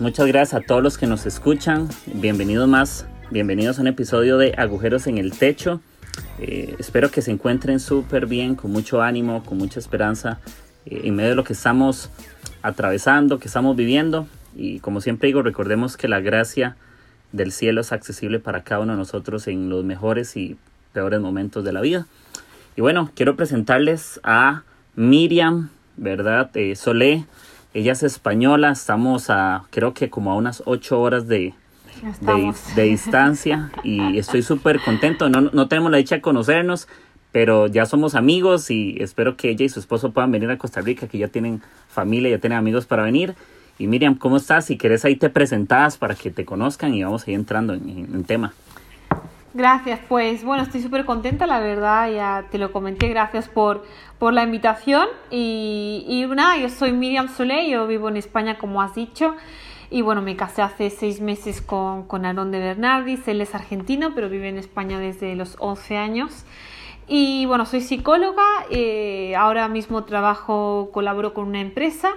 Muchas gracias a todos los que nos escuchan. Bienvenidos más, bienvenidos a un episodio de Agujeros en el Techo. Eh, espero que se encuentren súper bien, con mucho ánimo, con mucha esperanza eh, en medio de lo que estamos atravesando, que estamos viviendo. Y como siempre digo, recordemos que la gracia del cielo es accesible para cada uno de nosotros en los mejores y peores momentos de la vida. Y bueno, quiero presentarles a Miriam, ¿verdad? Eh, Solé. Ella es española, estamos a creo que como a unas ocho horas de, de, distancia y estoy súper contento. No, no tenemos la dicha de conocernos, pero ya somos amigos y espero que ella y su esposo puedan venir a Costa Rica, que ya tienen familia, ya tienen amigos para venir. Y Miriam, ¿cómo estás? Si quieres ahí te presentas para que te conozcan y vamos ahí entrando en, en tema. Gracias, pues bueno, estoy súper contenta, la verdad, ya te lo comenté, gracias por, por la invitación. Y, nada, yo soy Miriam Solé, yo vivo en España, como has dicho. Y bueno, me casé hace seis meses con, con Aaron de Bernardis, él es argentino, pero vive en España desde los 11 años. Y bueno, soy psicóloga, eh, ahora mismo trabajo, colaboro con una empresa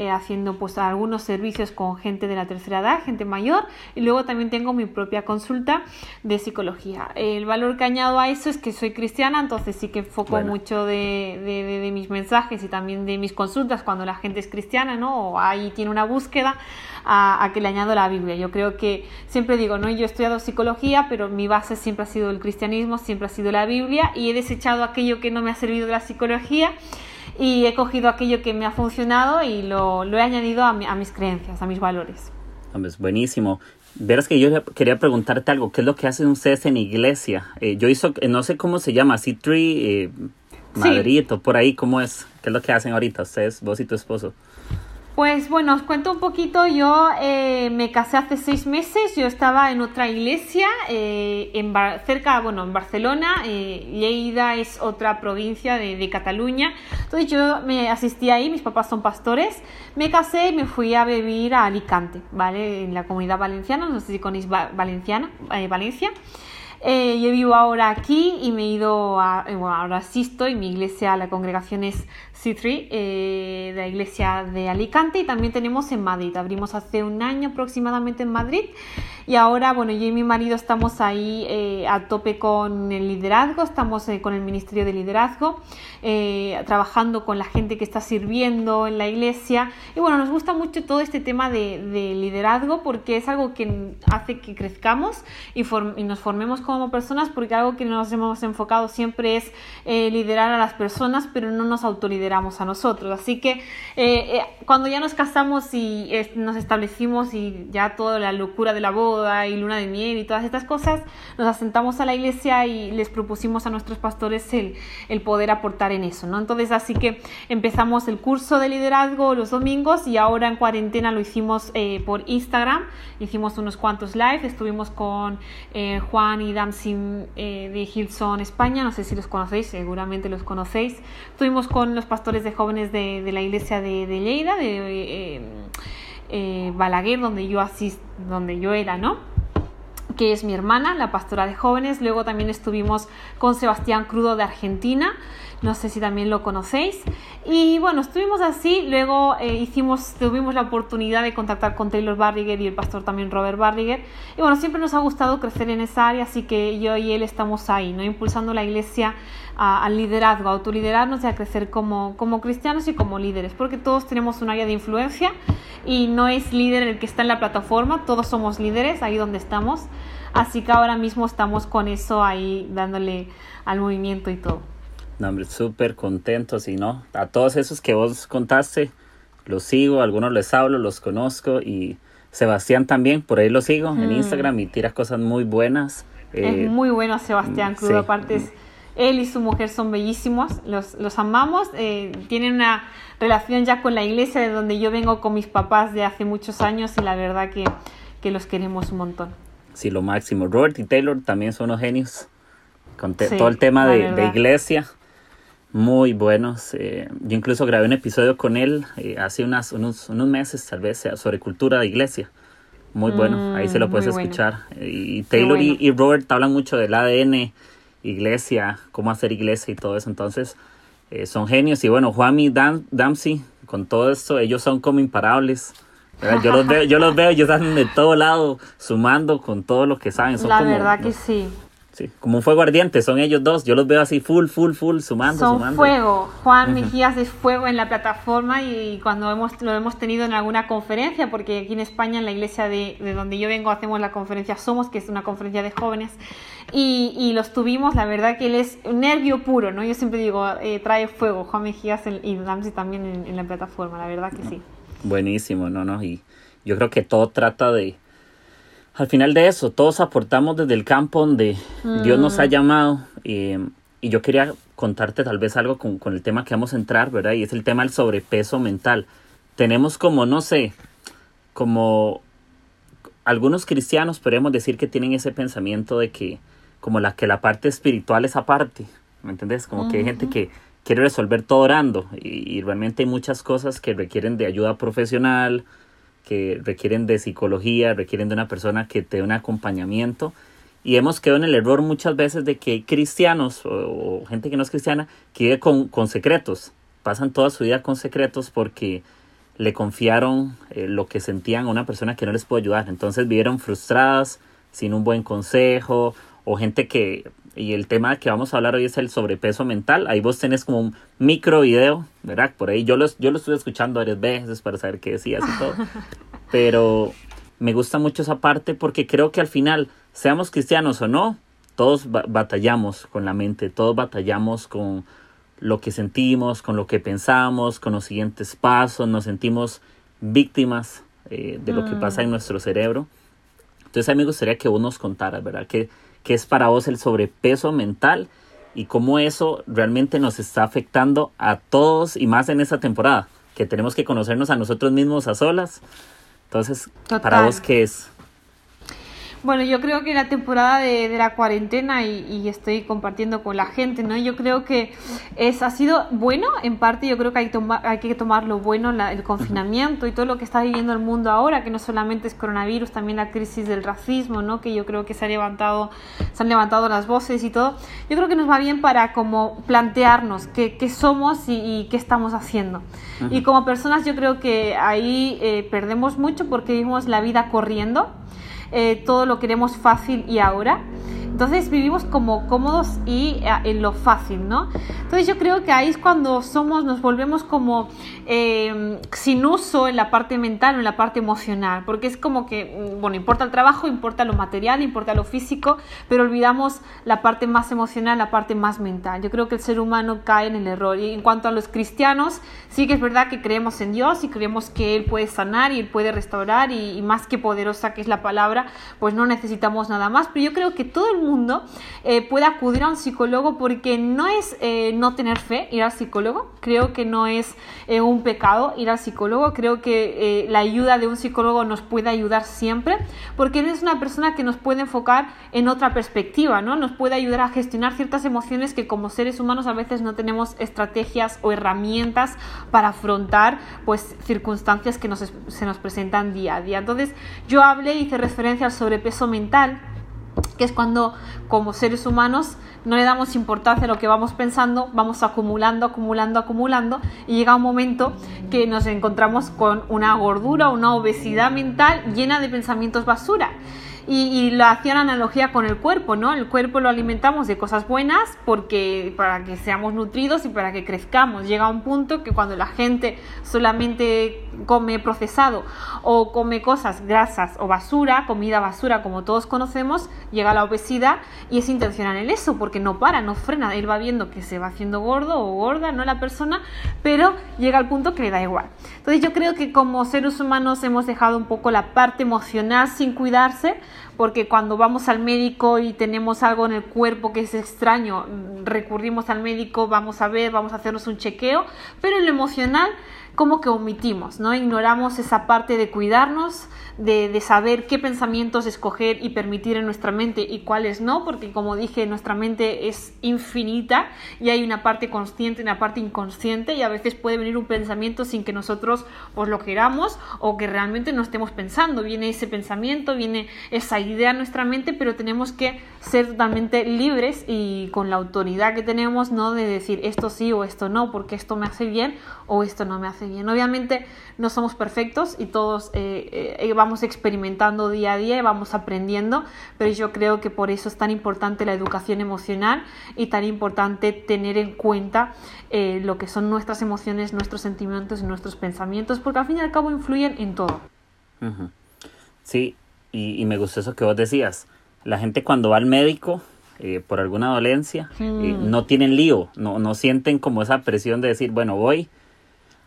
eh, haciendo pues algunos servicios con gente de la tercera edad, gente mayor, y luego también tengo mi propia consulta de psicología. El valor que añado a eso es que soy cristiana, entonces sí que enfoco mucho de, de, de, mis mensajes y también de mis consultas cuando la gente es cristiana, ¿no? O ahí tiene una búsqueda a, a, que le añado la Biblia. Yo creo que siempre digo, no, yo he estudiado psicología, pero mi base siempre ha sido el cristianismo, siempre ha sido la Biblia y he desechado aquello que no me ha servido de la psicología y he cogido aquello que me ha funcionado y lo, lo he añadido a, mi, a, mis creencias, a mis valores. Hombre, es buenísimo. Verás que yo quería preguntarte algo, ¿qué es lo que hacen ustedes en iglesia? Eh, yo hizo, no sé cómo se llama, C3, eh, Madrid sí. o por ahí, ¿cómo es? ¿Qué es lo que hacen ahorita ustedes, vos y tu esposo? Pues bueno, os cuento un poquito. Yo eh, me casé hace seis meses. Yo estaba en otra iglesia, eh, en cerca, bueno, en Barcelona. Eh, Lleida es otra provincia de, Cataluña. Entonces yo me asistí ahí. Mis papás son pastores. Me casé y me fui a vivir a Alicante, ¿vale? En la comunidad valenciana. No sé si conocéis Valenciana, Valencia. Yo vivo ahora aquí y me he ido a, bueno, ahora asisto y mi iglesia, la congregación es C3, eh, de la iglesia de Alicante y también tenemos en Madrid. Abrimos hace un año aproximadamente en Madrid y ahora, bueno, yo y mi marido estamos ahí eh, a tope con el liderazgo, estamos eh, con el Ministerio de Liderazgo, eh, trabajando con la gente que está sirviendo en la iglesia. Y bueno, nos gusta mucho todo este tema de, de liderazgo porque es algo que hace que crezcamos y, y, nos formemos como personas porque algo que nos hemos enfocado siempre es eh, liderar a las personas, pero no nos autolideramos a nosotros. Así que eh, cuando ya nos casamos y nos establecimos y ya toda la locura de la boda, y luna de miel y todas estas cosas, nos asentamos a la iglesia y les propusimos a nuestros pastores el, el poder aportar en eso, ¿no? Entonces así que empezamos el curso de liderazgo los domingos y ahora en cuarentena lo hicimos eh, por Instagram, hicimos unos cuantos live, estuvimos con eh, Juan y Damsin eh, de Hilson España, no sé si los conocéis, seguramente los conocéis, estuvimos con los pastores de jóvenes de, la iglesia de, de Lleida, de eh, Balaguer, donde yo asist, donde yo era, ¿no? que es mi hermana, la pastora de jóvenes. Luego también estuvimos con Sebastián Crudo de Argentina, no sé si también lo conocéis. Y bueno, estuvimos así, luego eh, hicimos, tuvimos la oportunidad de contactar con Taylor Barriger y el pastor también Robert Barriger. Y bueno, siempre nos ha gustado crecer en esa área, así que yo y él estamos ahí, ¿no? Impulsando la iglesia al liderazgo, a autoliderarnos y a crecer como, como cristianos y como líderes, porque todos tenemos un área de influencia y no es líder el que está en la plataforma, todos somos líderes ahí donde estamos. Así que ahora mismo estamos con eso ahí dándole al movimiento y todo. No, hombre, súper contentos y no, a todos esos que vos contaste, los sigo, algunos les hablo, los conozco y Sebastián también, por ahí lo sigo mm. en Instagram y tira cosas muy buenas. Es eh, muy bueno Sebastián Crudo, sí. aparte es, él y su mujer son bellísimos, los, los amamos, eh, tienen una relación ya con la iglesia de donde yo vengo con mis papás de hace muchos años y la verdad que que los queremos un montón. Sí, lo máximo. Robert y Taylor también son unos genios con todo el tema de, de, iglesia. Muy buenos. Eh, yo incluso grabé un episodio con él eh, hace unas, unos, unos meses, tal vez, sobre cultura de iglesia. Muy bueno, ahí se lo mm, puedes escuchar. Y Taylor y, Robert hablan mucho del ADN, iglesia, cómo hacer iglesia y todo eso. Entonces, eh, son genios. Y bueno, Juan y Dan, Damsey, con todo esto, ellos son como imparables. Yo los veo, yo los veo, ellos están de todo lado, sumando con todo lo que saben. Son La verdad que sí como un fuego ardiente, son ellos dos. Yo los veo así full, full, full, sumando, son fuego. Juan Mejías es fuego en la plataforma y cuando hemos, lo hemos tenido en alguna conferencia, porque aquí en España, en la iglesia de, donde yo vengo, hacemos la conferencia Somos, que es una conferencia de jóvenes, y, y los tuvimos, la verdad que él es nervio puro, ¿no? Yo siempre digo, eh, trae fuego, Juan Mejías y Damsi también en, en la plataforma, la verdad que sí. Buenísimo, no, no, y yo creo que todo trata de al final de eso, todos aportamos desde el campo donde Dios nos ha mm. llamado. y yo quería contarte tal vez algo con, con, el tema que vamos a entrar, ¿verdad? Y es el tema del sobrepeso mental. Tenemos como, no sé, como algunos cristianos podemos decir que tienen ese pensamiento de que como la que la parte espiritual es aparte, ¿me entendés? Como que hay gente que quiere resolver todo orando y, y, realmente hay muchas cosas que requieren de ayuda profesional, que requieren de psicología, requieren de una persona que te dé un acompañamiento. Y hemos quedado en el error muchas veces de que cristianos o, gente que no es cristiana que vive con, con, secretos, pasan toda su vida con secretos porque le confiaron eh, lo que sentían a una persona que no les puede ayudar. Entonces vivieron frustradas, sin un buen consejo, o gente que y el tema que vamos a hablar hoy es el sobrepeso mental. Ahí vos tenés como un micro video, ¿verdad? Por ahí yo lo, yo lo estuve escuchando varias veces para saber qué decías y todo. Pero me gusta mucho esa parte porque creo que al final, seamos cristianos o no, todos batallamos con la mente, todos batallamos con lo que sentimos, con lo que pensamos, con los siguientes pasos, nos sentimos víctimas eh, de lo que pasa en mm. nuestro cerebro. Entonces a mí me gustaría que vos nos contaras, ¿verdad? Que qué es para vos el sobrepeso mental y cómo eso realmente nos está afectando a todos y más en esta temporada, que tenemos que conocernos a nosotros mismos a solas. Entonces, para vos, ¿qué es? Bueno, yo creo que la temporada de, la cuarentena y, estoy compartiendo con la gente, ¿no? Yo creo que es, ha sido bueno, en parte yo creo que hay, hay que tomar lo bueno, el confinamiento y todo lo que está viviendo el mundo ahora, que no solamente es coronavirus, también la crisis del racismo, ¿no? Que yo creo que se, ha levantado, se han levantado las voces y todo. Yo creo que nos va bien para como plantearnos qué, qué somos y, qué estamos haciendo. Y como personas yo creo que ahí eh, perdemos mucho porque vivimos la vida corriendo eh, todo lo queremos fácil y ahora. Entonces vivimos como cómodos y eh, en lo fácil, ¿no? Entonces yo creo que ahí es cuando somos, nos volvemos como eh, sin uso en la parte mental o en la parte emocional, porque es como que, mm, bueno, importa el trabajo, importa lo material, importa lo físico, pero olvidamos la parte más emocional, la parte más mental. Yo creo que el ser humano cae en el error. Y en cuanto a los cristianos, sí que es verdad que creemos en Dios y creemos que Él puede sanar y Él puede restaurar y, más que poderosa que es la palabra, pues no necesitamos nada más. Pero yo creo que todo el mundo eh, puede acudir a un psicólogo porque no es eh, no tener fe ir al psicólogo, creo que no es eh, un pecado ir al psicólogo, creo que la ayuda de un psicólogo nos puede ayudar siempre porque es una persona que nos puede enfocar en otra perspectiva, ¿no? nos puede ayudar a gestionar ciertas emociones que como seres humanos a veces no tenemos estrategias o herramientas para afrontar pues circunstancias que nos, se nos presentan día a día. Entonces yo hablé, hice referencia al sobrepeso mental que es cuando como seres humanos no le damos importancia a lo que vamos pensando, vamos acumulando, acumulando, acumulando y llega un momento que nos encontramos con una gordura, una obesidad mental llena de pensamientos basura. Y, lo hacía la analogía con el cuerpo, ¿no? El cuerpo lo alimentamos de cosas buenas porque para que seamos nutridos y para que crezcamos. Llega un punto que cuando la gente solamente come procesado o come cosas grasas o basura, comida basura como todos conocemos, llega la obesidad y es intencional en eso porque no para, no frena, él va viendo que se va haciendo gordo o gorda, no la persona, pero llega al punto que le da igual. Entonces yo creo que como seres humanos hemos dejado un poco la parte emocional sin cuidarse porque cuando vamos al médico y tenemos algo en el cuerpo que es extraño, recurrimos al médico, vamos a ver, vamos a hacernos un chequeo, pero en lo emocional como que omitimos, ¿no? Ignoramos esa parte de cuidarnos, de, saber qué pensamientos escoger y permitir en nuestra mente y cuáles no, porque como dije, nuestra mente es infinita y hay una parte consciente y una parte inconsciente y a veces puede venir un pensamiento sin que nosotros pues lo queramos o que realmente no estemos pensando. Viene ese pensamiento, viene esa idea en nuestra mente, pero tenemos que ser totalmente libres y con la autoridad que tenemos, no de decir esto sí o esto no, porque esto me hace bien o esto no me hace bien. Obviamente no somos perfectos y todos eh, eh, vamos experimentando día a día y vamos aprendiendo, pero yo creo que por eso es tan importante la educación emocional y tan importante tener en cuenta eh, lo que son nuestras emociones, nuestros sentimientos y nuestros pensamientos, porque al fin y al cabo influyen en todo. Sí, y, me gustó eso que vos decías. La gente cuando va al médico por alguna dolencia, mm. no tienen lío, no, no sienten como esa presión de decir, bueno, voy,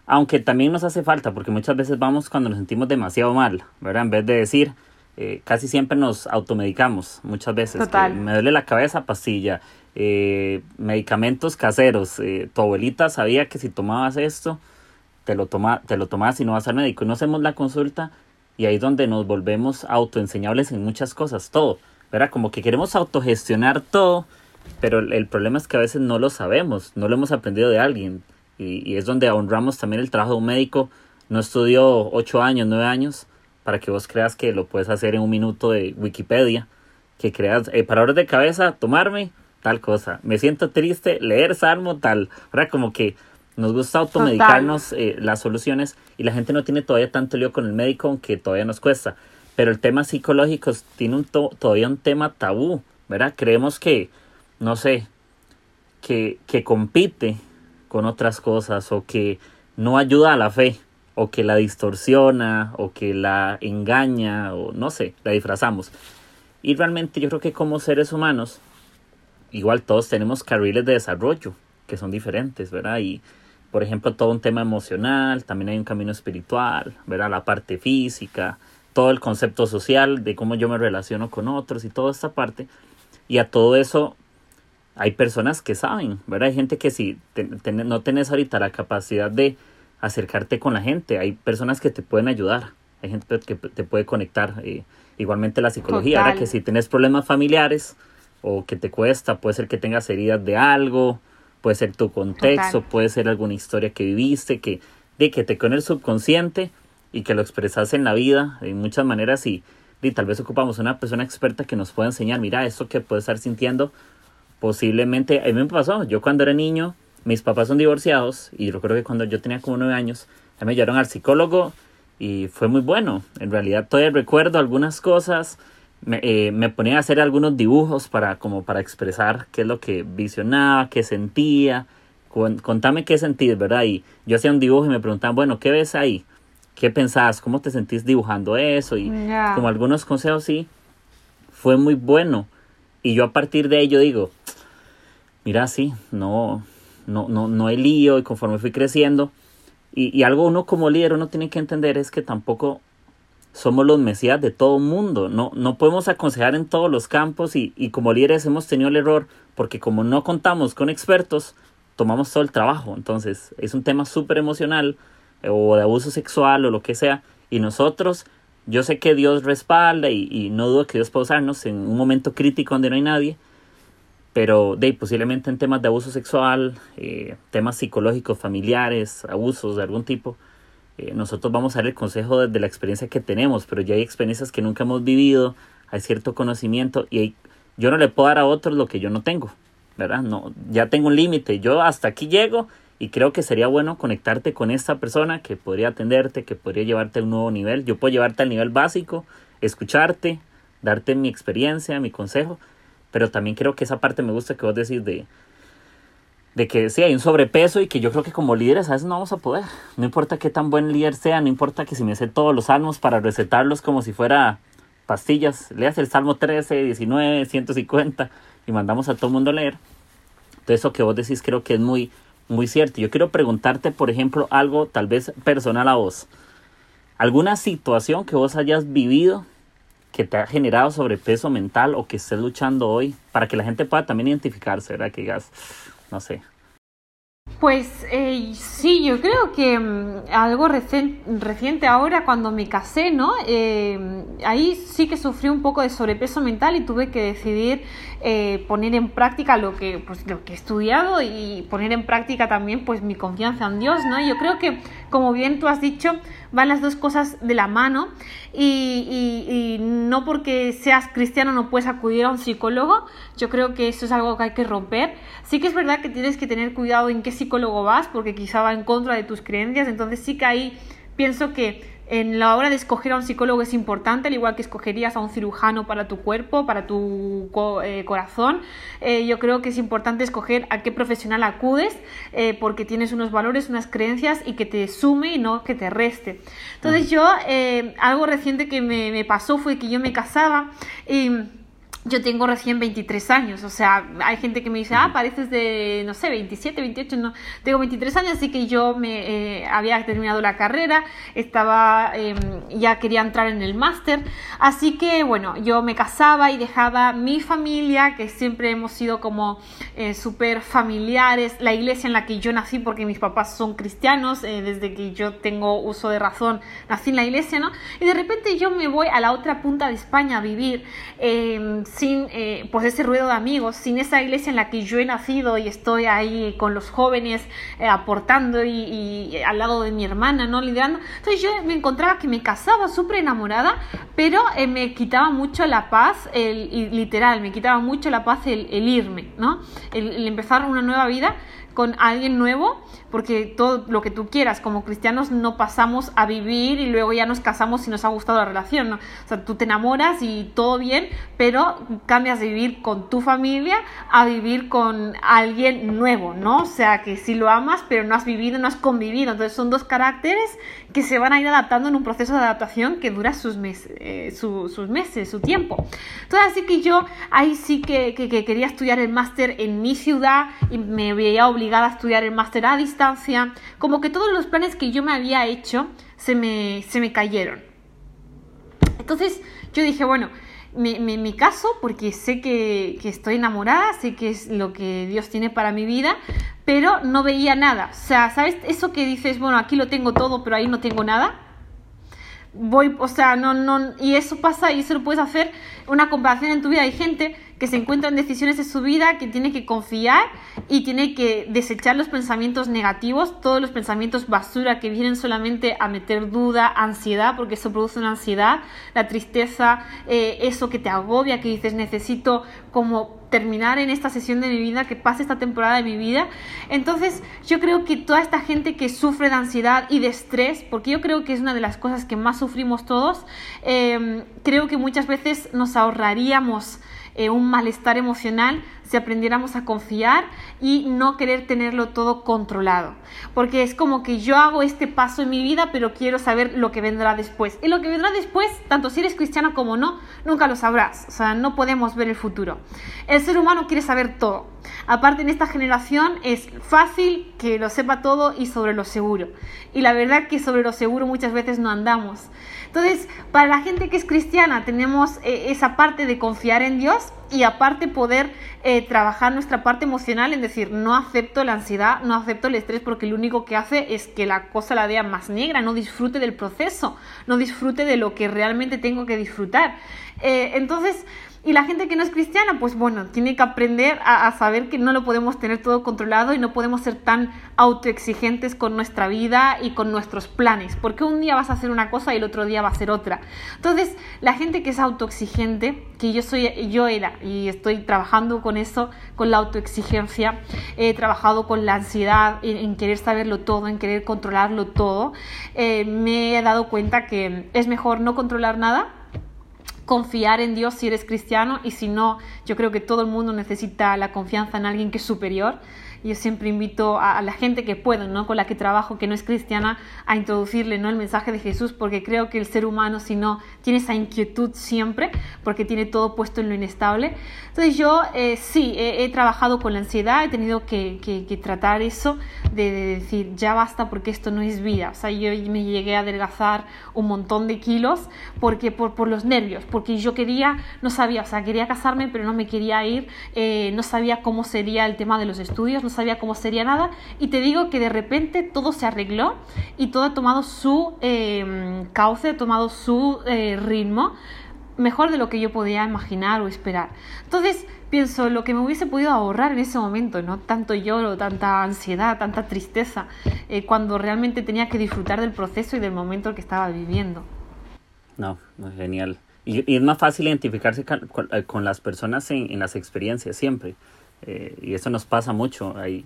aunque también nos hace falta, porque muchas veces vamos cuando nos sentimos demasiado mal, ¿verdad? En vez de decir, eh, casi siempre nos automedicamos, muchas veces. me duele la cabeza, pastilla. Eh, medicamentos caseros. Eh, tu abuelita sabía que si tomabas esto, te lo, toma, te lo tomabas y no vas al médico. Y no hacemos la consulta y ahí es donde nos volvemos autoenseñables en muchas cosas, todo. ¿Verdad? Como que queremos autogestionar todo, pero el problema es que a veces no lo sabemos, no lo hemos aprendido de alguien y, es donde honramos también el trabajo de un médico. No estudió ocho años, nueve años, para que vos creas que lo puedes hacer en un minuto de Wikipedia. Que creas, eh, para de cabeza, tomarme tal cosa. Me siento triste, leer salmo, tal. Ahora como que nos gusta automedicarnos eh, las soluciones y la gente no tiene todavía tanto lío con el médico, aunque todavía nos cuesta. Pero el tema psicológico tiene un todavía un tema tabú, ¿verdad? Creemos que, no sé, que, que compite con otras cosas o que no ayuda a la fe o que la distorsiona o que la engaña o no sé, la disfrazamos. Y realmente yo creo que como seres humanos, igual todos tenemos carriles de desarrollo que son diferentes, ¿verdad? Y por ejemplo todo un tema emocional, también hay un camino espiritual, ¿verdad? La parte física, todo el concepto social de cómo yo me relaciono con otros y toda esta parte. Y a todo eso hay personas que saben, ¿verdad? Hay gente que si no tenés ahorita la capacidad de acercarte con la gente, hay personas que te pueden ayudar, hay gente que te puede conectar. Eh, igualmente la psicología, ¿verdad? Que si tienes problemas familiares o que te cuesta, puede ser que tengas heridas de algo, puede ser tu contexto, puede ser alguna historia que viviste, que, de que te con el subconsciente y que lo expresas en la vida de muchas maneras y, y tal vez ocupamos una persona experta que nos pueda enseñar, mira, esto que puedes estar sintiendo posiblemente, a mí me pasó, yo cuando era niño, mis papás son divorciados y recuerdo que cuando yo tenía como nueve años, me llevaron al psicólogo y fue muy bueno. En realidad todavía recuerdo algunas cosas, me, eh, me ponía a hacer algunos dibujos para como para expresar qué es lo que visionaba, qué sentía, contame qué sentís, ¿verdad? Y yo hacía un dibujo y me preguntaban, bueno, ¿qué ves ahí? ¿Qué pensás? ¿Cómo te sentís dibujando eso? Y como algunos consejos, sí, fue muy bueno. Y yo a partir de ello digo, mira, sí, no, no, no, no hay lío y conforme fui creciendo. Y, y algo uno como líder uno tiene que entender es que tampoco somos los mesías de todo mundo. No, no podemos aconsejar en todos los campos y, y como líderes hemos tenido el error porque como no contamos con expertos, tomamos todo el trabajo. Entonces es un tema súper emocional o de abuso sexual o lo que sea. Y nosotros, yo sé que Dios respalda y, y no dudo que Dios pueda usarnos en un momento crítico donde no hay nadie pero de posiblemente en temas de abuso sexual, eh, temas psicológicos, familiares, abusos de algún tipo, eh, nosotros vamos a dar el consejo desde la experiencia que tenemos, pero ya hay experiencias que nunca hemos vivido, hay cierto conocimiento y yo no le puedo dar a otros lo que yo no tengo, ¿verdad? No, ya tengo un límite, yo hasta aquí llego y creo que sería bueno conectarte con esta persona que podría atenderte, que podría llevarte a un nuevo nivel. Yo puedo llevarte al nivel básico, escucharte, darte mi experiencia, mi consejo, pero también creo que esa parte me gusta que vos decís de, de que sí, hay un sobrepeso y que yo creo que como líderes a veces no vamos a poder. No importa qué tan buen líder sea, no importa que si me sé todos los salmos para recetarlos como si fuera pastillas, leas el Salmo 13, 19, 150 y mandamos a todo el mundo a leer. Entonces eso que vos decís creo que es muy, muy cierto. Yo quiero preguntarte, por ejemplo, algo tal vez personal a vos. ¿Alguna situación que vos hayas vivido que te ha generado sobrepeso mental o que estés luchando hoy para que la gente pueda también identificarse, ¿verdad? Que digas, no sé. Pues eh, sí, yo creo que mm, algo reciente ahora cuando me casé, ¿no? Eh, ahí sí que sufrí un poco de sobrepeso mental y tuve que decidir eh, poner en práctica lo que, pues, lo que he estudiado y poner en práctica también pues mi confianza en Dios, ¿no? Yo creo que, como bien tú has dicho, van las dos cosas de la mano y, no porque seas cristiano no puedes acudir a un psicólogo, yo creo que eso es algo que hay que romper. Sí que es verdad que tienes que tener cuidado en qué psicólogo vas porque quizá va en contra de tus creencias, entonces sí que ahí pienso que en la hora de escoger a un psicólogo es importante, al igual que escogerías a un cirujano para tu cuerpo, para tu eh, corazón. Eh, yo creo que es importante escoger a qué profesional acudes, eh, porque tienes unos valores, unas creencias y que te sume y no que te reste. Entonces yo, algo reciente que me, me pasó fue que yo me casaba y yo tengo recién 23 años, o sea, hay gente que me dice, ah, pareces de, no sé, 27, 28, no, tengo 23 años, así que yo me eh, había terminado la carrera, estaba, em, ya quería entrar en el máster, así que, bueno, yo me casaba y dejaba mi familia, que siempre hemos sido como eh, súper familiares, la iglesia en la que yo nací, porque mis papás son cristianos, eh, desde que yo tengo uso de razón, nací en la iglesia, ¿no? Y de repente yo me voy a la otra punta de España a vivir, em, sin eh, pues ese ruido de amigos, sin esa iglesia en la que yo he nacido y estoy ahí con los jóvenes eh, aportando y, al lado de mi hermana, ¿no? Liderando. Entonces yo me encontraba que me casaba súper enamorada, pero eh, me quitaba mucho la paz, el, literal, me quitaba mucho la paz el, irme, ¿no? el empezar una nueva vida con alguien nuevo, porque todo lo que tú quieras, como cristianos no pasamos a vivir y luego ya nos casamos si nos ha gustado la relación, ¿no? O sea, tú te enamoras y todo bien, pero cambias de vivir con tu familia a vivir con alguien nuevo, ¿no? O sea, que sí lo amas, pero no has vivido, no has convivido. Entonces son dos caracteres que se van a ir adaptando en un proceso de adaptación que dura sus meses, eh, sus meses, su tiempo. Entonces, así que yo ahí sí que, que, que quería estudiar el máster en mi ciudad y me veía obligada obligada a estudiar el máster a distancia, como que todos los planes que yo me había hecho se me, se me cayeron. Entonces yo dije, bueno, me, me, caso porque sé que, que, estoy enamorada, sé que es lo que Dios tiene para mi vida, pero no veía nada. O sea, ¿sabes? Eso que dices, bueno, aquí lo tengo todo, pero ahí no tengo nada. Voy, o sea, no, no, y eso pasa y eso lo puedes hacer una comparación en tu vida. Hay gente que se encuentra en decisiones de su vida, que tiene que confiar y tiene que desechar los pensamientos negativos, todos los pensamientos basura que vienen solamente a meter duda, ansiedad, porque eso produce una ansiedad, la tristeza, eh, eso que te agobia, que dices necesito como terminar en esta sesión de mi vida, que pase esta temporada de mi vida. Entonces yo creo que toda esta gente que sufre de ansiedad y de estrés, porque yo creo que es una de las cosas que más sufrimos todos, eh, creo que muchas veces nos ahorraríamos eh, un malestar emocional si aprendiéramos a confiar y no querer tenerlo todo controlado. Porque es como que yo hago este paso en mi vida, pero quiero saber lo que vendrá después. Y lo que vendrá después, tanto si eres cristiano como no, nunca lo sabrás. O sea, no podemos ver el futuro. El ser humano quiere saber todo. Aparte, en esta generación es fácil que lo sepa todo y sobre lo seguro. Y la verdad que sobre lo seguro muchas veces no andamos. Entonces, para la gente que es cristiana, tenemos eh, esa parte de confiar en Dios y aparte poder eh, trabajar nuestra parte emocional en decir, no acepto la ansiedad, no acepto el estrés, porque lo único que hace es que la cosa la vea más negra, no disfrute del proceso, no disfrute de lo que realmente tengo que disfrutar. Eh, entonces, y la gente que no es cristiana, pues bueno, tiene que aprender a, saber que no lo podemos tener todo controlado y no podemos ser tan autoexigentes con nuestra vida y con nuestros planes, porque un día vas a hacer una cosa y el otro día va a ser otra. Entonces, la gente que es autoexigente, que yo soy, yo era y estoy trabajando con eso, con la autoexigencia, he trabajado con la ansiedad, en, querer saberlo todo, en querer controlarlo todo, eh, me he dado cuenta que es mejor no controlar nada confiar en Dios si eres cristiano y si no, yo creo que todo el mundo necesita la confianza en alguien que es superior yo siempre invito a, la gente que puedo, ¿no? con la que trabajo, que no es cristiana, a introducirle ¿no? el mensaje de Jesús, porque creo que el ser humano, si no, tiene esa inquietud siempre, porque tiene todo puesto en lo inestable. Entonces yo eh, sí, he, trabajado con la ansiedad, he tenido que, tratar eso, de, decir, ya basta porque esto no es vida. O sea, yo me llegué a adelgazar un montón de kilos porque, por, por los nervios, porque yo quería, no sabía, o sea, quería casarme, pero no me quería ir, eh, no sabía cómo sería el tema de los estudios, no sabía cómo sería nada y te digo que de repente todo se arregló y todo ha tomado su eh, cauce, ha tomado su eh, ritmo mejor de lo que yo podía imaginar o esperar. Entonces, pienso lo que me hubiese podido ahorrar en ese momento, ¿no? Tanto lloro, tanta ansiedad, tanta tristeza, eh, cuando realmente tenía que disfrutar del proceso y del momento que estaba viviendo. No, genial. Y, es más fácil identificarse eh, con, las personas en, las experiencias siempre. Eh, y eso nos pasa mucho. Hay,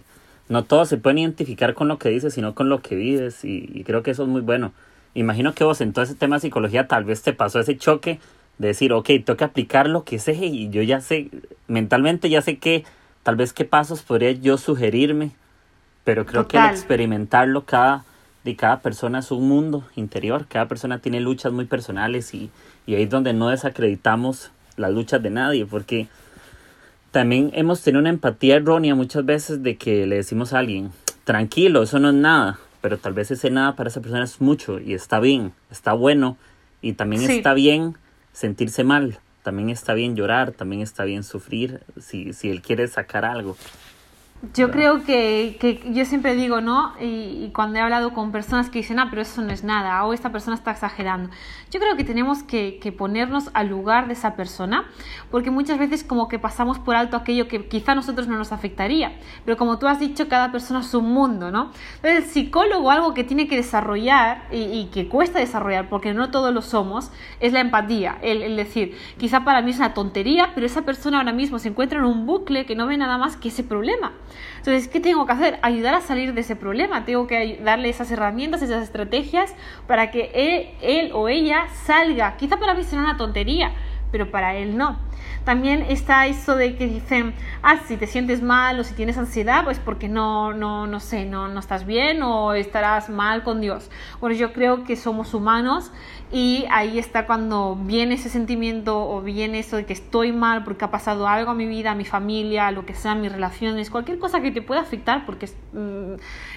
no todos se pueden identificar con lo que dices, sino con lo que vives. Y, y creo que eso es muy bueno. Imagino que vos en todo ese tema de psicología tal vez te pasó ese choque de decir, ok, tengo que aplicar lo que sé y yo ya sé, mentalmente ya sé que tal vez qué pasos podría yo sugerirme, pero creo que al experimentarlo cada, de cada persona es un mundo interior, cada persona tiene luchas muy personales y, y ahí es donde no desacreditamos las luchas de nadie, porque también hemos tenido una empatía errónea muchas veces de que le decimos a alguien, tranquilo, eso no es nada, pero tal vez ese nada para esa persona es mucho y está bien, está bueno y también está bien sentirse mal. También está bien llorar, también está bien sufrir si, si él quiere sacar algo. Yo creo que, que, yo siempre digo, ¿no? Y, cuando he hablado con personas que dicen, ah, pero eso no es nada, o esta persona está exagerando. Yo creo que tenemos que, que, ponernos al lugar de esa persona, porque muchas veces como que pasamos por alto aquello que quizá a nosotros no nos afectaría, pero como tú has dicho, cada persona es un mundo, ¿no? Entonces el psicólogo algo que tiene que desarrollar y, y que cuesta desarrollar, porque no todos lo somos, es la empatía, el, el decir, quizá para mí es una tontería, pero esa persona ahora mismo se encuentra en un bucle que no ve nada más que ese problema. Entonces, ¿qué tengo que hacer? Ayudar a salir de ese problema. Tengo que darle esas herramientas, esas estrategias para que él, él o ella salga. Quizá para mí será una tontería, pero para él no. También está eso de que dicen, ah, si te sientes mal o si tienes ansiedad, pues porque no, no, no sé, no, no estás bien o estarás mal con Dios. Bueno, yo creo que somos humanos y ahí está cuando viene ese sentimiento o viene eso de que estoy mal porque ha pasado algo a mi vida, a mi familia, lo que sea, mis relaciones, cualquier cosa que te pueda afectar, porque mm,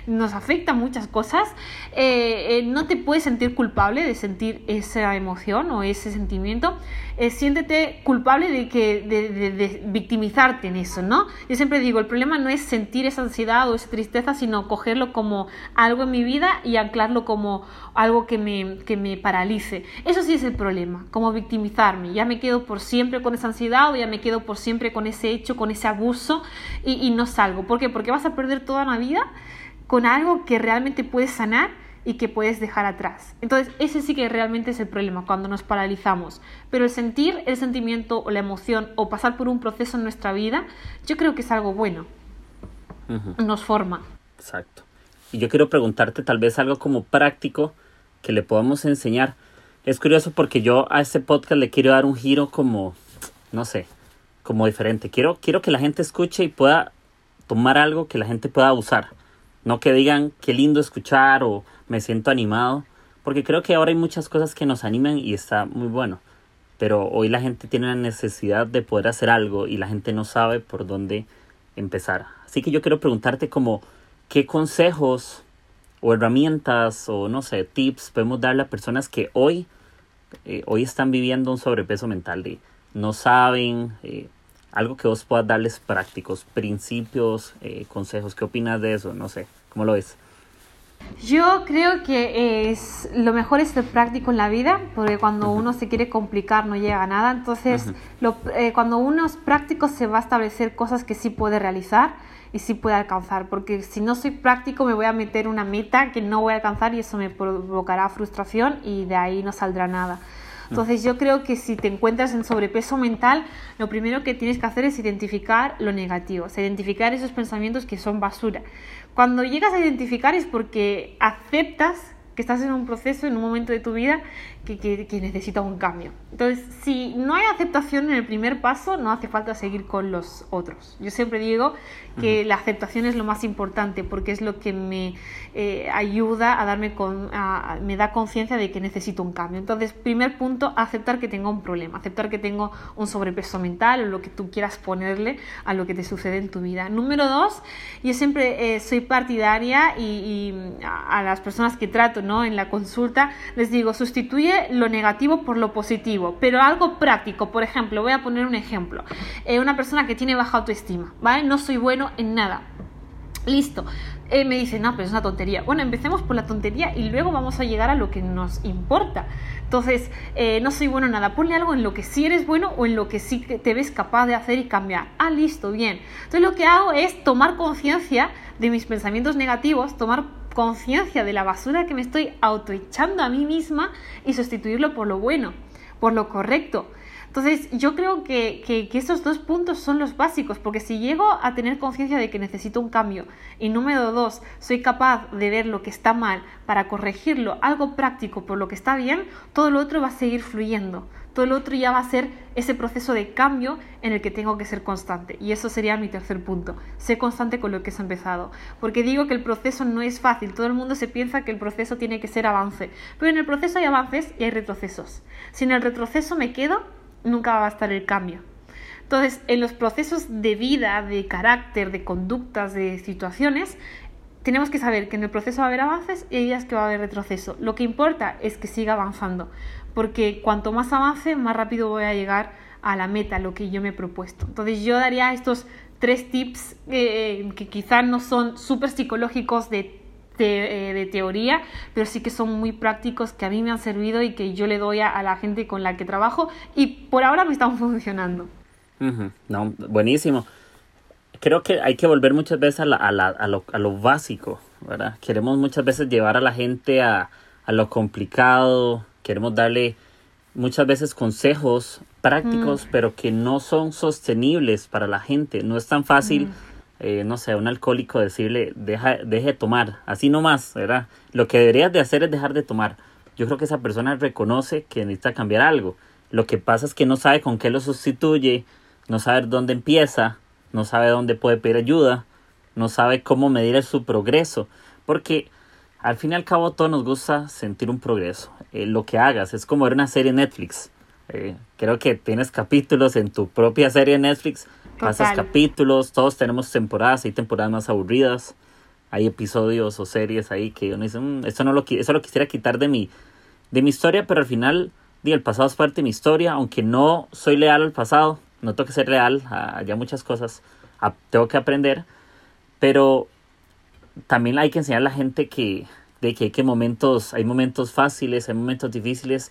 nos afecta muchas cosas, eh, eh, no te puedes sentir culpable de sentir esa emoción o ese sentimiento. Eh, siéntete culpable de que de, victimizarte en eso, ¿no? Yo siempre digo, el problema no es sentir esa ansiedad o esa tristeza, sino cogerlo como algo en mi vida y anclarlo como algo que me, que me paralice. Eso sí es el problema, como victimizarme. Ya me quedo por siempre con esa ansiedad o ya me quedo por siempre con ese hecho, con ese abuso y, y no salgo. ¿Por qué? Porque vas a perder toda una vida con algo que realmente puedes sanar y que puedes dejar atrás. Entonces, ese sí que realmente es el problema, cuando nos paralizamos. Pero el sentir el sentimiento o la emoción o pasar por un proceso en nuestra vida, yo creo que es algo bueno. Nos forma. Exacto. Y yo quiero preguntarte tal vez algo como práctico que le podamos enseñar. Es curioso porque yo a este podcast le quiero dar un giro como, no sé, como diferente. Quiero, quiero que la gente escuche y pueda tomar algo que la gente pueda usar. No que digan qué lindo escuchar o me siento animado, porque creo que ahora hay muchas cosas que nos animan y está muy bueno. Pero hoy la gente tiene la necesidad de poder hacer algo y la gente no sabe por dónde empezar. Así que yo quiero preguntarte como qué consejos o herramientas o no sé, tips podemos darle a personas que hoy, eh, hoy están viviendo un sobrepeso mental de no saben, eh, algo que vos puedas darles prácticos, principios, eh, consejos. ¿Qué opinas de eso? No sé, ¿cómo lo ves? Yo creo que es lo mejor es ser práctico en la vida, porque cuando uno se quiere complicar no llega a nada. Entonces, eh, cuando uno es práctico se va a establecer cosas que sí puede realizar y sí puede alcanzar, porque si no soy práctico me voy a meter una meta que no voy a alcanzar y eso me provocará frustración y de ahí no saldrá nada. Entonces yo creo que si te encuentras en sobrepeso mental, lo primero que tienes que hacer es identificar lo negativo, o identificar esos pensamientos que son basura. Cuando llegas a identificar es porque aceptas que estás en un proceso, en un momento de tu vida que, que, necesita un cambio. Entonces, si no hay aceptación en el primer paso, no hace falta seguir con los otros. Yo siempre digo que la aceptación es lo más importante porque es lo que me eh, ayuda a darme con, me da conciencia de que necesito un cambio. Entonces, primer punto, aceptar que tengo un problema, aceptar que tengo un sobrepeso mental o lo que tú quieras ponerle a lo que te sucede en tu vida. Número dos, yo siempre eh, soy partidaria y, y, a las personas que trato ¿no? en la consulta les digo, sustituye lo negativo por lo positivo, pero algo práctico. Por ejemplo, voy a poner un ejemplo. Eh, una persona que tiene baja autoestima, ¿vale? No soy bueno en nada. Listo. Me dice, no, pero es una tontería. Bueno, empecemos por la tontería y luego vamos a llegar a lo que nos importa. Entonces, eh, no soy bueno en nada. Ponle algo en lo que sí eres bueno o en lo que sí te ves capaz de hacer y cambiar. Ah, listo, bien. Entonces, lo que hago es tomar conciencia de mis pensamientos negativos, tomar conciencia de la basura que me estoy autoechando a mí misma y sustituirlo por lo bueno, por lo correcto. Entonces, yo creo que, que, esos dos puntos son los básicos, porque si llego a tener conciencia de que necesito un cambio y número dos, soy capaz de ver lo que está mal para corregirlo, algo práctico por lo que está bien, todo lo otro va a seguir fluyendo. Todo lo otro ya va a ser ese proceso de cambio en el que tengo que ser constante. Y eso sería mi tercer punto. Sé constante con lo que has empezado. Porque digo que el proceso no es fácil. Todo el mundo se piensa que el proceso tiene que ser avance. Pero en el proceso hay avances y hay retrocesos. Si en el retroceso me quedo, nunca va a estar el cambio. Entonces, en los procesos de vida, de carácter, de conductas, de situaciones, tenemos que saber que en el proceso va a haber avances y hay días que va a haber retroceso. Lo que importa es que siga avanzando, porque cuanto más avance, más rápido voy a llegar a la meta, lo que yo me he propuesto. Entonces yo daría estos tres tips eh, que quizás no son súper psicológicos de eh, de, teoría, pero sí que son muy prácticos que a mí me han servido y que yo le doy a, la gente con la que trabajo y por ahora me están funcionando. No, buenísimo. Creo que hay que volver muchas veces a, lo, básico, ¿verdad? Queremos muchas veces llevar a la gente a, lo complicado, queremos darle muchas veces consejos prácticos, mm. pero que no son sostenibles para la gente. No es tan fácil. Mm. Eh, no sé, a un alcohólico decirle, deja, deje de tomar, así nomás, ¿verdad? Lo que deberías de hacer es dejar de tomar. Yo creo que esa persona reconoce que necesita cambiar algo. Lo que pasa es que no sabe con qué lo sustituye, no sabe dónde empieza, no sabe dónde puede pedir ayuda, no sabe cómo medir su progreso, porque al fin y al cabo todos nos gusta sentir un progreso. Eh, lo que hagas es como ver una serie Netflix. Eh, creo que tienes capítulos en tu propia serie Netflix pasas capítulos, todos tenemos temporadas, hay temporadas más aburridas, hay episodios o series ahí que uno dice, mm, eso no lo, eso lo quisiera quitar de mi, de mi historia, pero al final, el pasado es parte de mi historia, aunque no soy leal al pasado, no tengo que ser leal a, ya muchas cosas, tengo que aprender, pero también hay que enseñar a la gente que, de que hay momentos, hay momentos fáciles, hay momentos difíciles,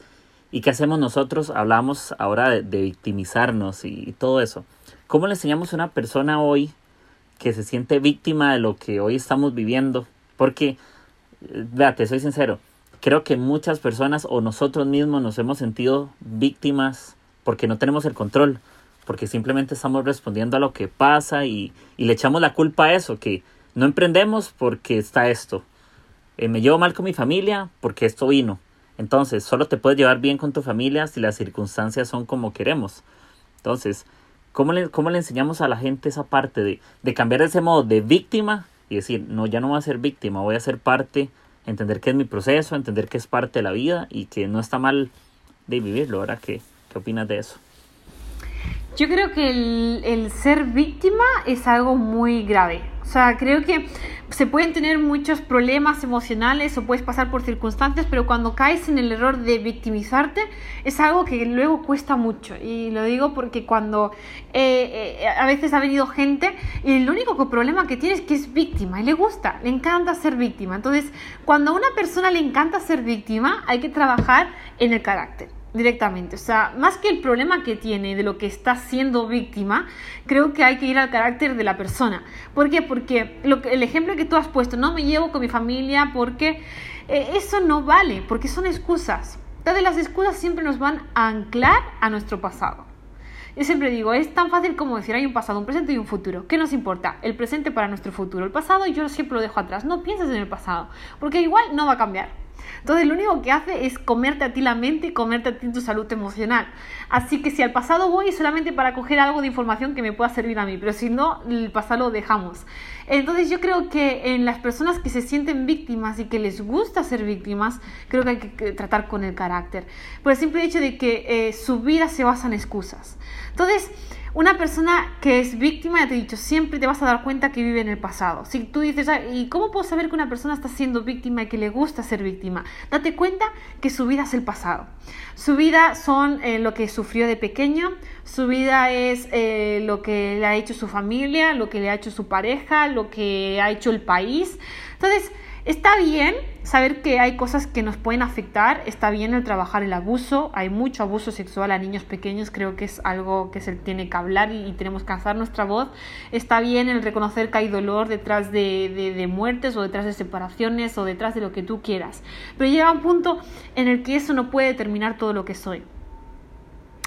y qué hacemos nosotros, hablamos ahora de, victimizarnos y todo eso. ¿Cómo le enseñamos a una persona hoy que se siente víctima de lo que hoy estamos viviendo? Porque, te soy sincero, creo que muchas personas o nosotros mismos nos hemos sentido víctimas porque no tenemos el control, porque simplemente estamos respondiendo a lo que pasa y, le echamos la culpa a eso, que no emprendemos porque está esto. Eh, me llevo mal con mi familia porque esto vino. Entonces, solo te puedes llevar bien con tu familia si las circunstancias son como queremos. Entonces, ¿Cómo le, ¿Cómo le enseñamos a la gente esa parte de, de cambiar ese modo de víctima y decir, no, ya no voy a ser víctima, voy a ser parte, entender que es mi proceso, entender que es parte de la vida y que no está mal de vivirlo. ¿Ahora qué, qué opinas de eso? Yo creo que el, el ser víctima es algo muy grave. O sea, creo que se pueden tener muchos problemas emocionales o puedes pasar por circunstancias, pero cuando caes en el error de victimizarte es algo que luego cuesta mucho. Y lo digo porque cuando eh, eh, a veces ha venido gente y el único problema que tiene es que es víctima y le gusta, le encanta ser víctima. Entonces, cuando a una persona le encanta ser víctima, hay que trabajar en el carácter directamente. O sea, más que el problema que tiene de lo que está siendo víctima, creo que hay que ir al carácter de la persona. ¿Por qué? Porque lo que, el ejemplo que tú has puesto, no me llevo con mi familia porque eh, eso no vale, porque son excusas. Entonces las excusas siempre nos van a anclar a nuestro pasado. Yo siempre digo, es tan fácil como decir, hay un pasado, un presente y un futuro. ¿Qué nos importa? El presente para nuestro futuro. El pasado yo siempre lo dejo atrás. No pienses en el pasado, porque igual no va a cambiar. Entonces lo único que hace es comerte a ti la mente y comerte a ti tu salud emocional. Así que si al pasado voy solamente para coger algo de información que me pueda servir a mí, pero si no, el pasado lo dejamos. Entonces yo creo que en las personas que se sienten víctimas y que les gusta ser víctimas, creo que hay que tratar con el carácter. Por el simple hecho de que eh, su vida se basa en excusas. Entonces, una persona que es víctima, ya te he dicho, siempre te vas a dar cuenta que vive en el pasado. Si tú dices, ¿y cómo puedo saber que una persona está siendo víctima y que le gusta ser víctima? Date cuenta que su vida es el pasado. Su vida son eh, lo que sufrió de pequeño, su vida es eh, lo que le ha hecho su familia, lo que le ha hecho su pareja, lo que ha hecho el país. Entonces, Está bien saber que hay cosas que nos pueden afectar, está bien el trabajar el abuso, hay mucho abuso sexual a niños pequeños, creo que es algo que se tiene que hablar y, tenemos que alzar nuestra voz, está bien el reconocer que hay dolor detrás de, de muertes o detrás de separaciones o detrás de lo que tú quieras, pero llega un punto en el que eso no puede determinar todo lo que soy.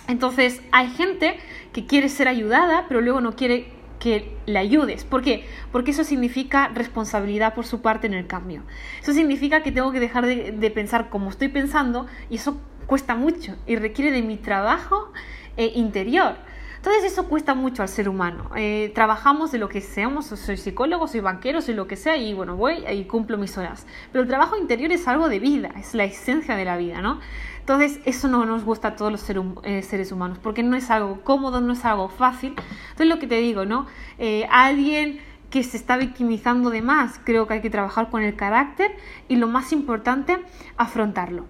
Entonces hay gente que quiere ser ayudada, pero luego no quiere que le ayudes. ¿Por qué? Porque eso significa responsabilidad por su parte en el cambio. Eso significa que tengo que dejar de, pensar como estoy pensando y eso cuesta mucho y requiere de mi trabajo eh, interior. Entonces eso cuesta mucho al ser humano. Eh, trabajamos de lo que seamos, soy psicólogo, soy banquero, soy lo que sea y bueno, voy y cumplo mis horas. Pero el trabajo interior es algo de vida, es la esencia de la vida, ¿no? Entonces, eso no nos gusta a todos los eh, seres humanos, porque no es algo cómodo, no es algo fácil. Entonces, lo que te digo, ¿no? Eh, alguien que se está victimizando de más, creo que hay que trabajar con el carácter y lo más importante, afrontarlo.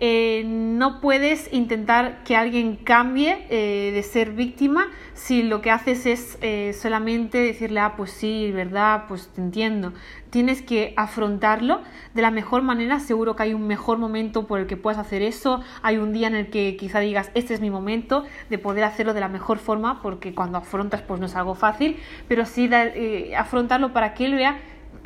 Eh, no puedes intentar que alguien cambie de ser víctima si lo que haces es solamente decirle, ah, pues sí, verdad, pues te entiendo. Tienes que afrontarlo de la mejor manera. Seguro que hay un mejor momento por el que puedas hacer eso. Hay un día en el que quizá digas, este es mi momento de poder hacerlo de la mejor forma, porque cuando afrontas, pues no es algo fácil, pero sí afrontarlo para que él vea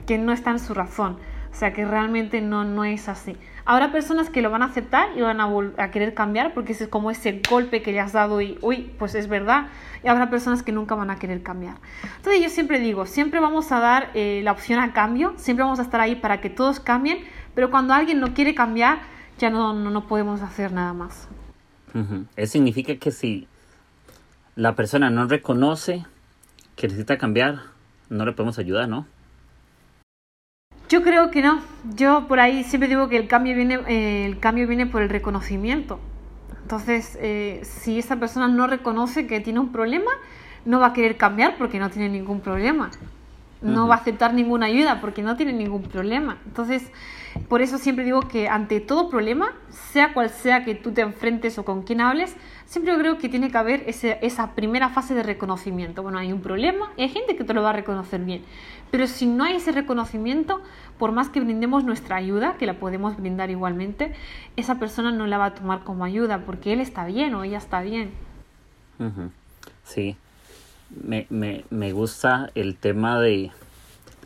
que no está en su razón. O sea, que realmente no, no es así. Habrá personas que lo van a aceptar y van a, querer cambiar porque es como ese golpe que le has dado y, uy, pues es verdad. Y habrá personas que nunca van a querer cambiar. Entonces yo siempre digo, siempre vamos a dar eh, la opción a cambio, siempre vamos a estar ahí para que todos cambien, pero cuando alguien no quiere cambiar, ya no, no, podemos hacer nada más. Eso significa que si la persona no reconoce que necesita cambiar, no le podemos ayudar, ¿no? Yo creo que no. Yo por ahí siempre digo que el cambio viene, eh, el cambio viene por el reconocimiento. Entonces, eh, si esa persona no reconoce que tiene un problema, no va a querer cambiar porque no tiene ningún problema. No va a aceptar ninguna ayuda porque no tiene ningún problema. Entonces, por eso siempre digo que ante todo problema, sea cual sea que tú te enfrentes o con quien hables, siempre creo que tiene que haber esa primera fase de reconocimiento. Bueno, hay un problema y hay gente que te lo va a reconocer bien. Pero si no hay ese reconocimiento, por más que brindemos nuestra ayuda, que la podemos brindar igualmente, esa persona no la va a tomar como ayuda porque él está bien o ella está bien. Sí, me, me, me gusta el tema de...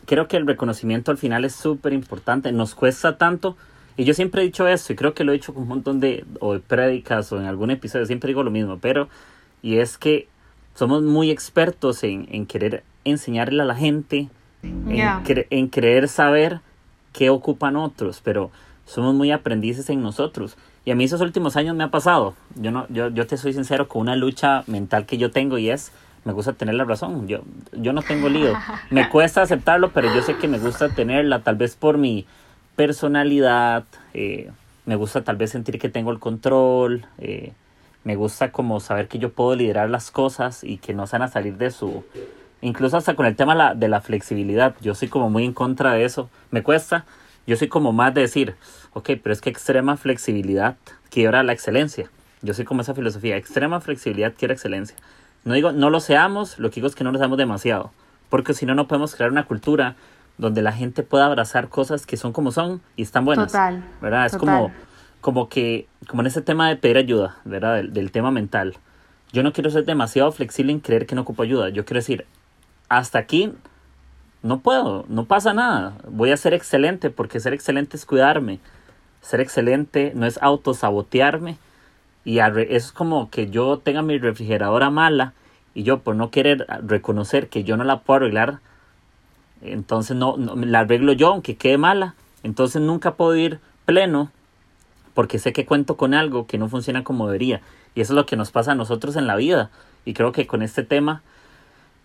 Creo que el reconocimiento al final es súper importante, nos cuesta tanto, y yo siempre he dicho eso, y creo que lo he dicho con un montón de, o de prédicas o en algún episodio, siempre digo lo mismo, pero, y es que somos muy expertos en, en querer enseñarle a la gente en, creer saber qué ocupan otros, pero somos muy aprendices en nosotros. Y a mí esos últimos años me ha pasado. Yo, no, yo, yo te soy sincero con una lucha mental que yo tengo y es, me gusta tener la razón. Yo, yo no tengo lío. Me cuesta aceptarlo, pero yo sé que me gusta tenerla, tal vez por mi personalidad. Eh, me gusta tal vez sentir que tengo el control. Eh, me gusta como saber que yo puedo liderar las cosas y que no se van a salir de su incluso hasta con el tema de la flexibilidad, yo soy como muy en contra de eso, me cuesta, yo soy como más de decir, ok, pero es que extrema flexibilidad quiebra la excelencia, yo soy como esa filosofía, extrema flexibilidad quiere excelencia. No digo no lo seamos, lo que digo es que no lo seamos demasiado, porque si no, no podemos crear una cultura donde la gente pueda abrazar cosas que son como son y están buenas. Total. ¿Verdad? Es como como que, como en ese tema de pedir ayuda, ¿verdad? Del, del, tema mental. Yo no quiero ser demasiado flexible en creer que no ocupo ayuda. Yo quiero decir, hasta aquí no puedo, no pasa nada. Voy a ser excelente porque ser excelente es cuidarme. Ser excelente no es autosabotearme. Y es como que yo tenga mi refrigeradora mala y yo por no querer reconocer que yo no la puedo arreglar, entonces no, no la arreglo yo aunque quede mala. Entonces nunca puedo ir pleno porque sé que cuento con algo que no funciona como debería. Y eso es lo que nos pasa a nosotros en la vida. Y creo que con este tema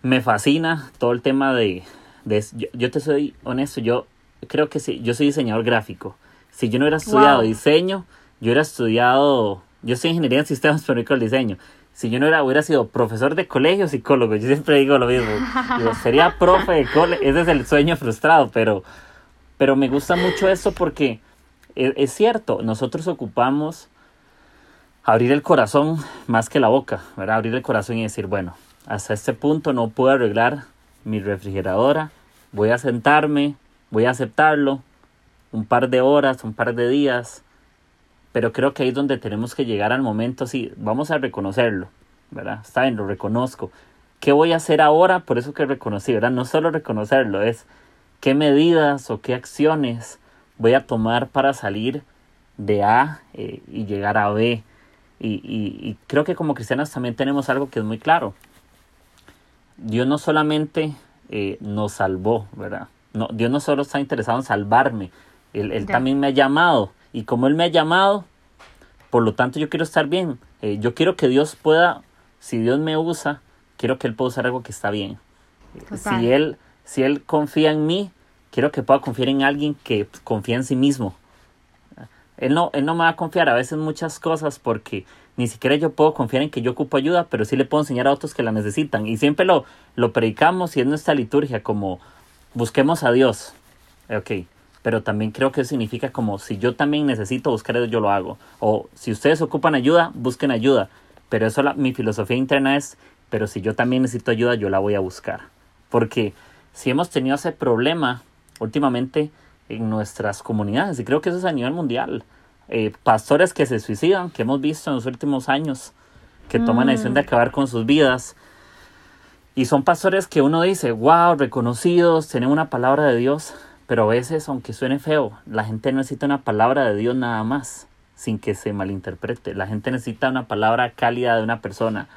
me fascina todo el tema de... de yo, te soy honesto, yo creo que sí, yo soy diseñador gráfico. Si yo no hubiera estudiado diseño, yo hubiera estudiado yo soy ingeniería en sistemas, pero no el diseño. Si yo no era, hubiera sido profesor de colegio, psicólogo, yo siempre digo lo mismo. Digo, sería profe de colegio, ese es el sueño frustrado, pero, pero me gusta mucho esto porque es, es cierto, nosotros ocupamos abrir el corazón más que la boca, ¿verdad? Abrir el corazón y decir, bueno, hasta este punto no puedo arreglar mi refrigeradora, voy a sentarme, voy a aceptarlo, un par de horas, un par de días, pero creo que ahí es donde tenemos que llegar al momento, sí, vamos a reconocerlo, ¿verdad? Está bien, lo reconozco. ¿Qué voy a hacer ahora? Por eso que reconocí, ¿verdad? No solo reconocerlo, es qué medidas o qué acciones voy a tomar para salir de A eh, y llegar a B. Y, y, creo que como cristianos también tenemos algo que es muy claro. Dios no solamente eh, nos salvó, ¿verdad? No, Dios no solo está interesado en salvarme, Él, él también me ha llamado. Y como Él me ha llamado, por lo tanto yo quiero estar bien. Eh, yo quiero que Dios pueda, si Dios me usa, quiero que Él pueda usar algo que está bien. Si él, si él confía en mí, quiero que pueda confiar en alguien que confía en sí mismo. Él no, él no me va a confiar a veces muchas cosas porque ni siquiera yo puedo confiar en que yo ocupo ayuda, pero sí le puedo enseñar a otros que la necesitan. Y siempre lo, lo predicamos y es nuestra liturgia como busquemos a Dios. Ok, pero también creo que significa como si yo también necesito buscar Dios, yo lo hago. O si ustedes ocupan ayuda, busquen ayuda. Pero eso la, mi filosofía interna es, pero si yo también necesito ayuda, yo la voy a buscar. Porque si hemos tenido ese problema últimamente en nuestras comunidades, y creo que eso es a nivel mundial, eh, pastores que se suicidan, que hemos visto en los últimos años, que toman la decisión de mm. acabar con sus vidas. Y son pastores que uno dice, wow, reconocidos, tienen una palabra de Dios, pero a veces, aunque suene feo, la gente necesita una palabra de Dios nada más, sin que se malinterprete. La gente necesita una palabra cálida de una persona,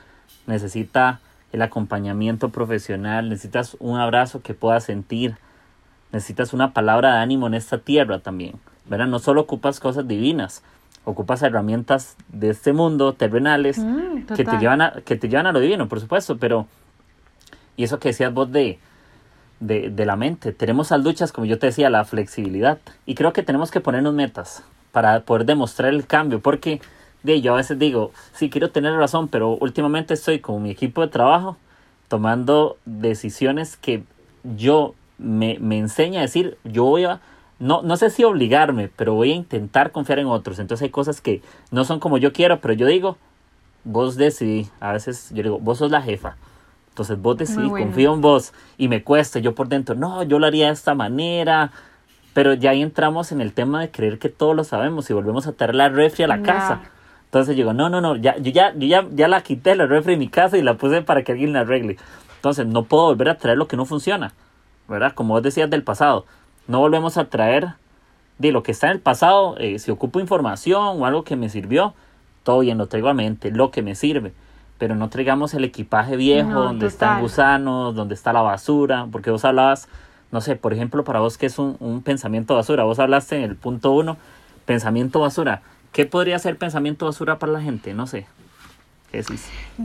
necesita el acompañamiento profesional, necesitas un abrazo que puedas sentir, necesitas una palabra de ánimo en esta tierra también. ¿verdad? No solo ocupas cosas divinas, ocupas herramientas de este mundo, terrenales, mm, que, te llevan a, que te llevan a lo divino, por supuesto, pero... Y eso que decías vos de, de, de la mente, tenemos luchas, como yo te decía, la flexibilidad. Y creo que tenemos que ponernos metas para poder demostrar el cambio, porque de, yo a veces digo, sí quiero tener razón, pero últimamente estoy con mi equipo de trabajo tomando decisiones que yo me, me enseña a decir, yo voy a no, no sé si obligarme, pero voy a intentar confiar en otros. Entonces hay cosas que no son como yo quiero, pero yo digo, vos decidí. A veces yo digo, vos sos la jefa. Entonces vos decidí, confío en vos. Y me cuesta, yo por dentro, no, yo lo haría de esta manera. Pero ya ahí entramos en el tema de creer que todo lo sabemos y volvemos a traer la refri a la casa. Entonces digo, no, no, no, ya, yo ya, yo ya, ya la quité la refri en mi casa y la puse para que alguien la arregle. Entonces no puedo volver a traer lo que no funciona. ¿Verdad? Como vos decías del pasado no volvemos a traer de lo que está en el pasado. Eh, si ocupo información o algo que me sirvió, todo bien, lo traigo a mente, lo que me sirve. Pero no traigamos el equipaje viejo donde están gusanos, donde está la basura, porque vos hablabas, no sé, por ejemplo, para vos que es un, un pensamiento basura, vos hablaste en el punto uno, pensamiento basura. ¿Qué podría ser pensamiento basura para la gente? No sé.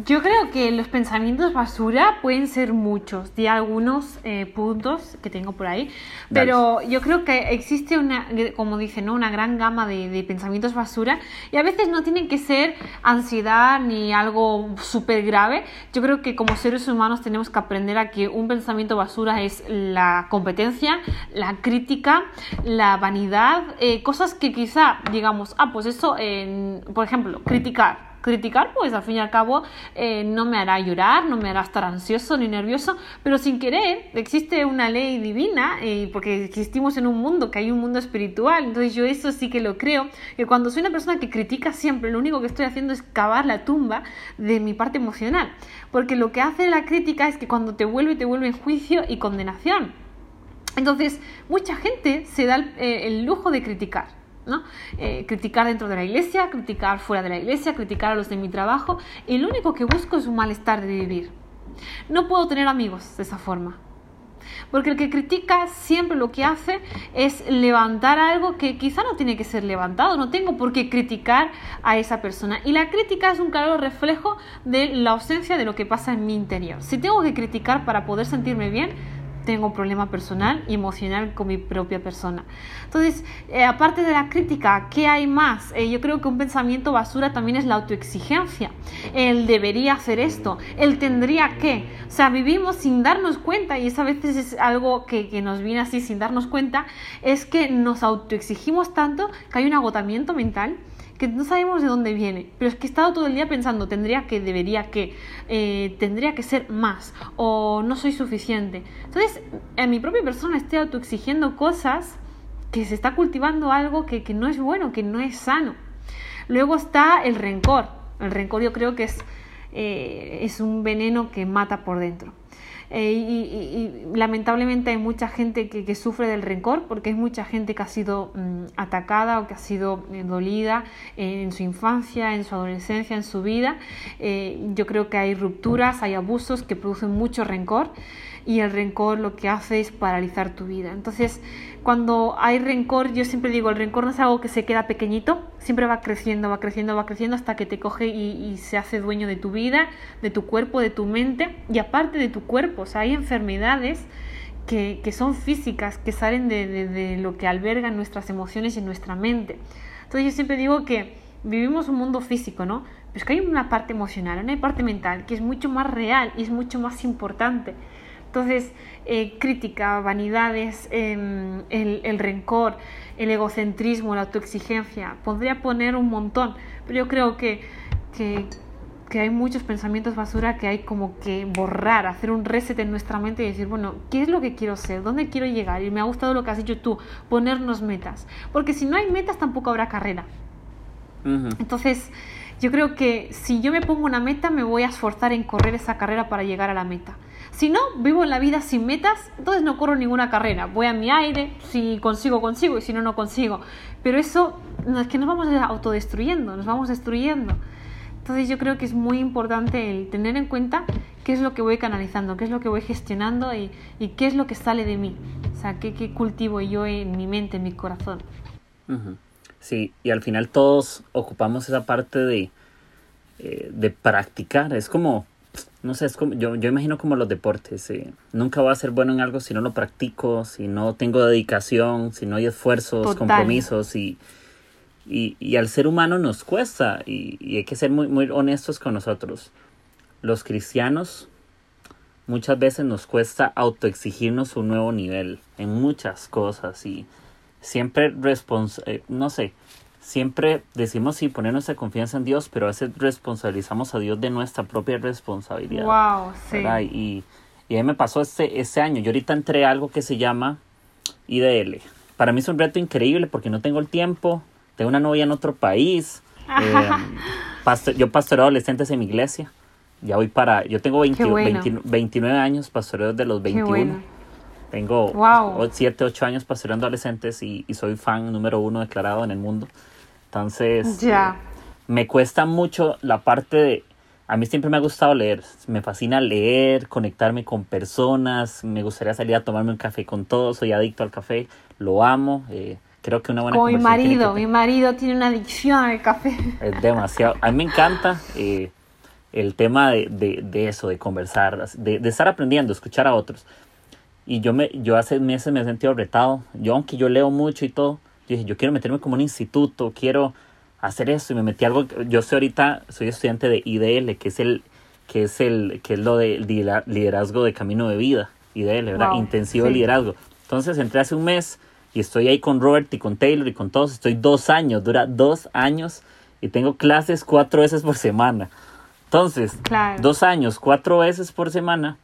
Yo creo que los pensamientos basura pueden ser muchos, de algunos eh, puntos que tengo por ahí, pero yo creo que existe una, como dice, ¿no? una gran gama de, pensamientos basura y a veces no tienen que ser ansiedad ni algo súper grave. Yo creo que como seres humanos tenemos que aprender a que un pensamiento basura es la competencia, la crítica, la vanidad, eh, cosas que quizá digamos, ah, pues eso, por ejemplo, criticar criticar, pues al fin y al cabo eh, no me hará llorar, no me hará estar ansioso ni nervioso, pero sin querer existe una ley divina, eh, porque existimos en un mundo, que hay un mundo espiritual, entonces yo eso sí que lo creo, que cuando soy una persona que critica siempre, lo único que estoy haciendo es cavar la tumba de mi parte emocional, porque lo que hace la crítica es que cuando te vuelve, te vuelve en juicio y condenación. Entonces, mucha gente se da el eh, lujo de criticar. Eh, criticar dentro de la iglesia, criticar fuera de la iglesia, criticar a los de mi trabajo. Y lo único que busco es un malestar de vivir. No puedo tener amigos de esa forma. Porque el que critica siempre lo que hace es levantar algo que quizá no tiene que ser levantado. No tengo por qué criticar a esa persona. Y la crítica es un claro reflejo de la ausencia de lo que pasa en mi interior. Si tengo que criticar para poder sentirme bien, tengo un problema personal y emocional con mi propia persona. Entonces, eh, aparte de la crítica, ¿qué hay más? Eh, yo creo que un pensamiento basura también es la autoexigencia. Él debería hacer esto, él tendría que. O sea, vivimos sin darnos cuenta y eso a veces es algo que, que nos viene así sin darnos cuenta, es que nos autoexigimos tanto que hay un agotamiento mental que no sabemos de dónde viene, pero es que he estado todo el día pensando, tendría que, debería que, eh, tendría que ser más, o no soy suficiente. Entonces, en mi propia persona estoy autoexigiendo cosas que se está cultivando algo que, que no es bueno, que no es sano. Luego está el rencor. El rencor yo creo que es, eh, es un veneno que mata por dentro. Eh, y, lamentablemente hay mucha gente que, sufre del rencor porque hay mucha gente que ha sido mm, atacada o que ha sido eh, dolida en su infancia, en su adolescencia, en su vida. Eh, yo creo que hay rupturas, hay abusos que producen mucho rencor y el rencor lo que hace es paralizar tu vida. Entonces, cuando hay rencor, yo siempre digo, el rencor no es algo que se queda pequeñito, siempre va creciendo, va creciendo, va creciendo hasta que te coge y, se hace dueño de tu vida, de tu cuerpo, de tu mente y aparte de tu cuerpo. Sea, hay enfermedades que, son físicas, que salen de, lo que albergan nuestras emociones y nuestra mente. Entonces yo siempre digo que vivimos un mundo físico, ¿no? Pero es que hay una parte emocional, una parte mental que es mucho más real y es mucho más importante. Entonces, eh, crítica, vanidades, em, el, rencor, el egocentrismo, la autoexigencia, podría poner un montón, pero yo creo que, que, hay muchos pensamientos basura que hay como que borrar, hacer un reset en nuestra mente y decir, bueno, ¿qué es lo que quiero ser? ¿Dónde quiero llegar? Y me ha gustado lo que has dicho tú, ponernos metas, porque si no hay metas tampoco habrá carrera. Entonces, yo creo que si yo me pongo una meta, me voy a esforzar en correr esa carrera para llegar a la meta. Si no, vivo en la vida sin metas, entonces no corro ninguna carrera. Voy a mi aire, si consigo, consigo, y si no, no consigo. Pero eso es que nos vamos autodestruyendo, nos vamos destruyendo. Entonces yo creo que es muy importante el tener en cuenta qué es lo que voy canalizando, qué es lo que voy gestionando y, qué es lo que sale de mí. O sea, qué, qué cultivo yo en mi mente, en mi corazón. Sí, y al final todos ocupamos esa parte de, eh, de practicar. Es como no sé, es como, yo, yo imagino como los deportes. Eh, nunca voy a ser bueno en algo si no lo practico, si no tengo dedicación, si no hay esfuerzos, compromisos y, y, al ser humano nos cuesta y, hay que ser muy, muy honestos con nosotros. Los cristianos muchas veces nos cuesta autoexigirnos un nuevo nivel en muchas cosas y siempre respons eh, no sé, siempre decimos sí poner nuestra confianza en Dios, pero a veces responsabilizamos a Dios de nuestra propia responsabilidad. Wow, sí. Y, y a mí me pasó este, este año. Yo ahorita entré a algo que se llama IDL. Para mí es un reto increíble porque no tengo el tiempo, tengo una novia en otro país. Eh, yo pastoreo adolescentes en mi iglesia. Ya voy para, yo tengo 29 años, pastoreo desde los 21. Tengo 7, 8 años pastoreando adolescentes y, y, soy fan número uno declarado en el mundo. Entonces, me cuesta mucho la parte de... A mí siempre me ha gustado leer, me fascina leer, conectarme con personas, me gustaría salir a tomarme un café con todos, soy adicto al café, lo amo, eh, creo que una buena Como mi marido, mi marido tiene una adicción al café. Es demasiado, a mí me encanta eh, el tema de, de, de, eso, de conversar, de, de estar aprendiendo, escuchar a otros. Y yo, me, yo hace meses me he sentido retado, yo aunque yo leo mucho y todo, yo dije, yo quiero meterme como un instituto, quiero hacer eso y me metí algo, yo soy ahorita, soy estudiante de IDL, que es el, que es el, que es lo de liderazgo de camino de vida, IDL, ¿verdad? Intensivo liderazgo. Entonces entré hace un mes y estoy ahí con Robert y con Taylor y con todos, estoy dos años, dura dos años y tengo clases cuatro veces por semana. Entonces, dos años, cuatro veces por semana,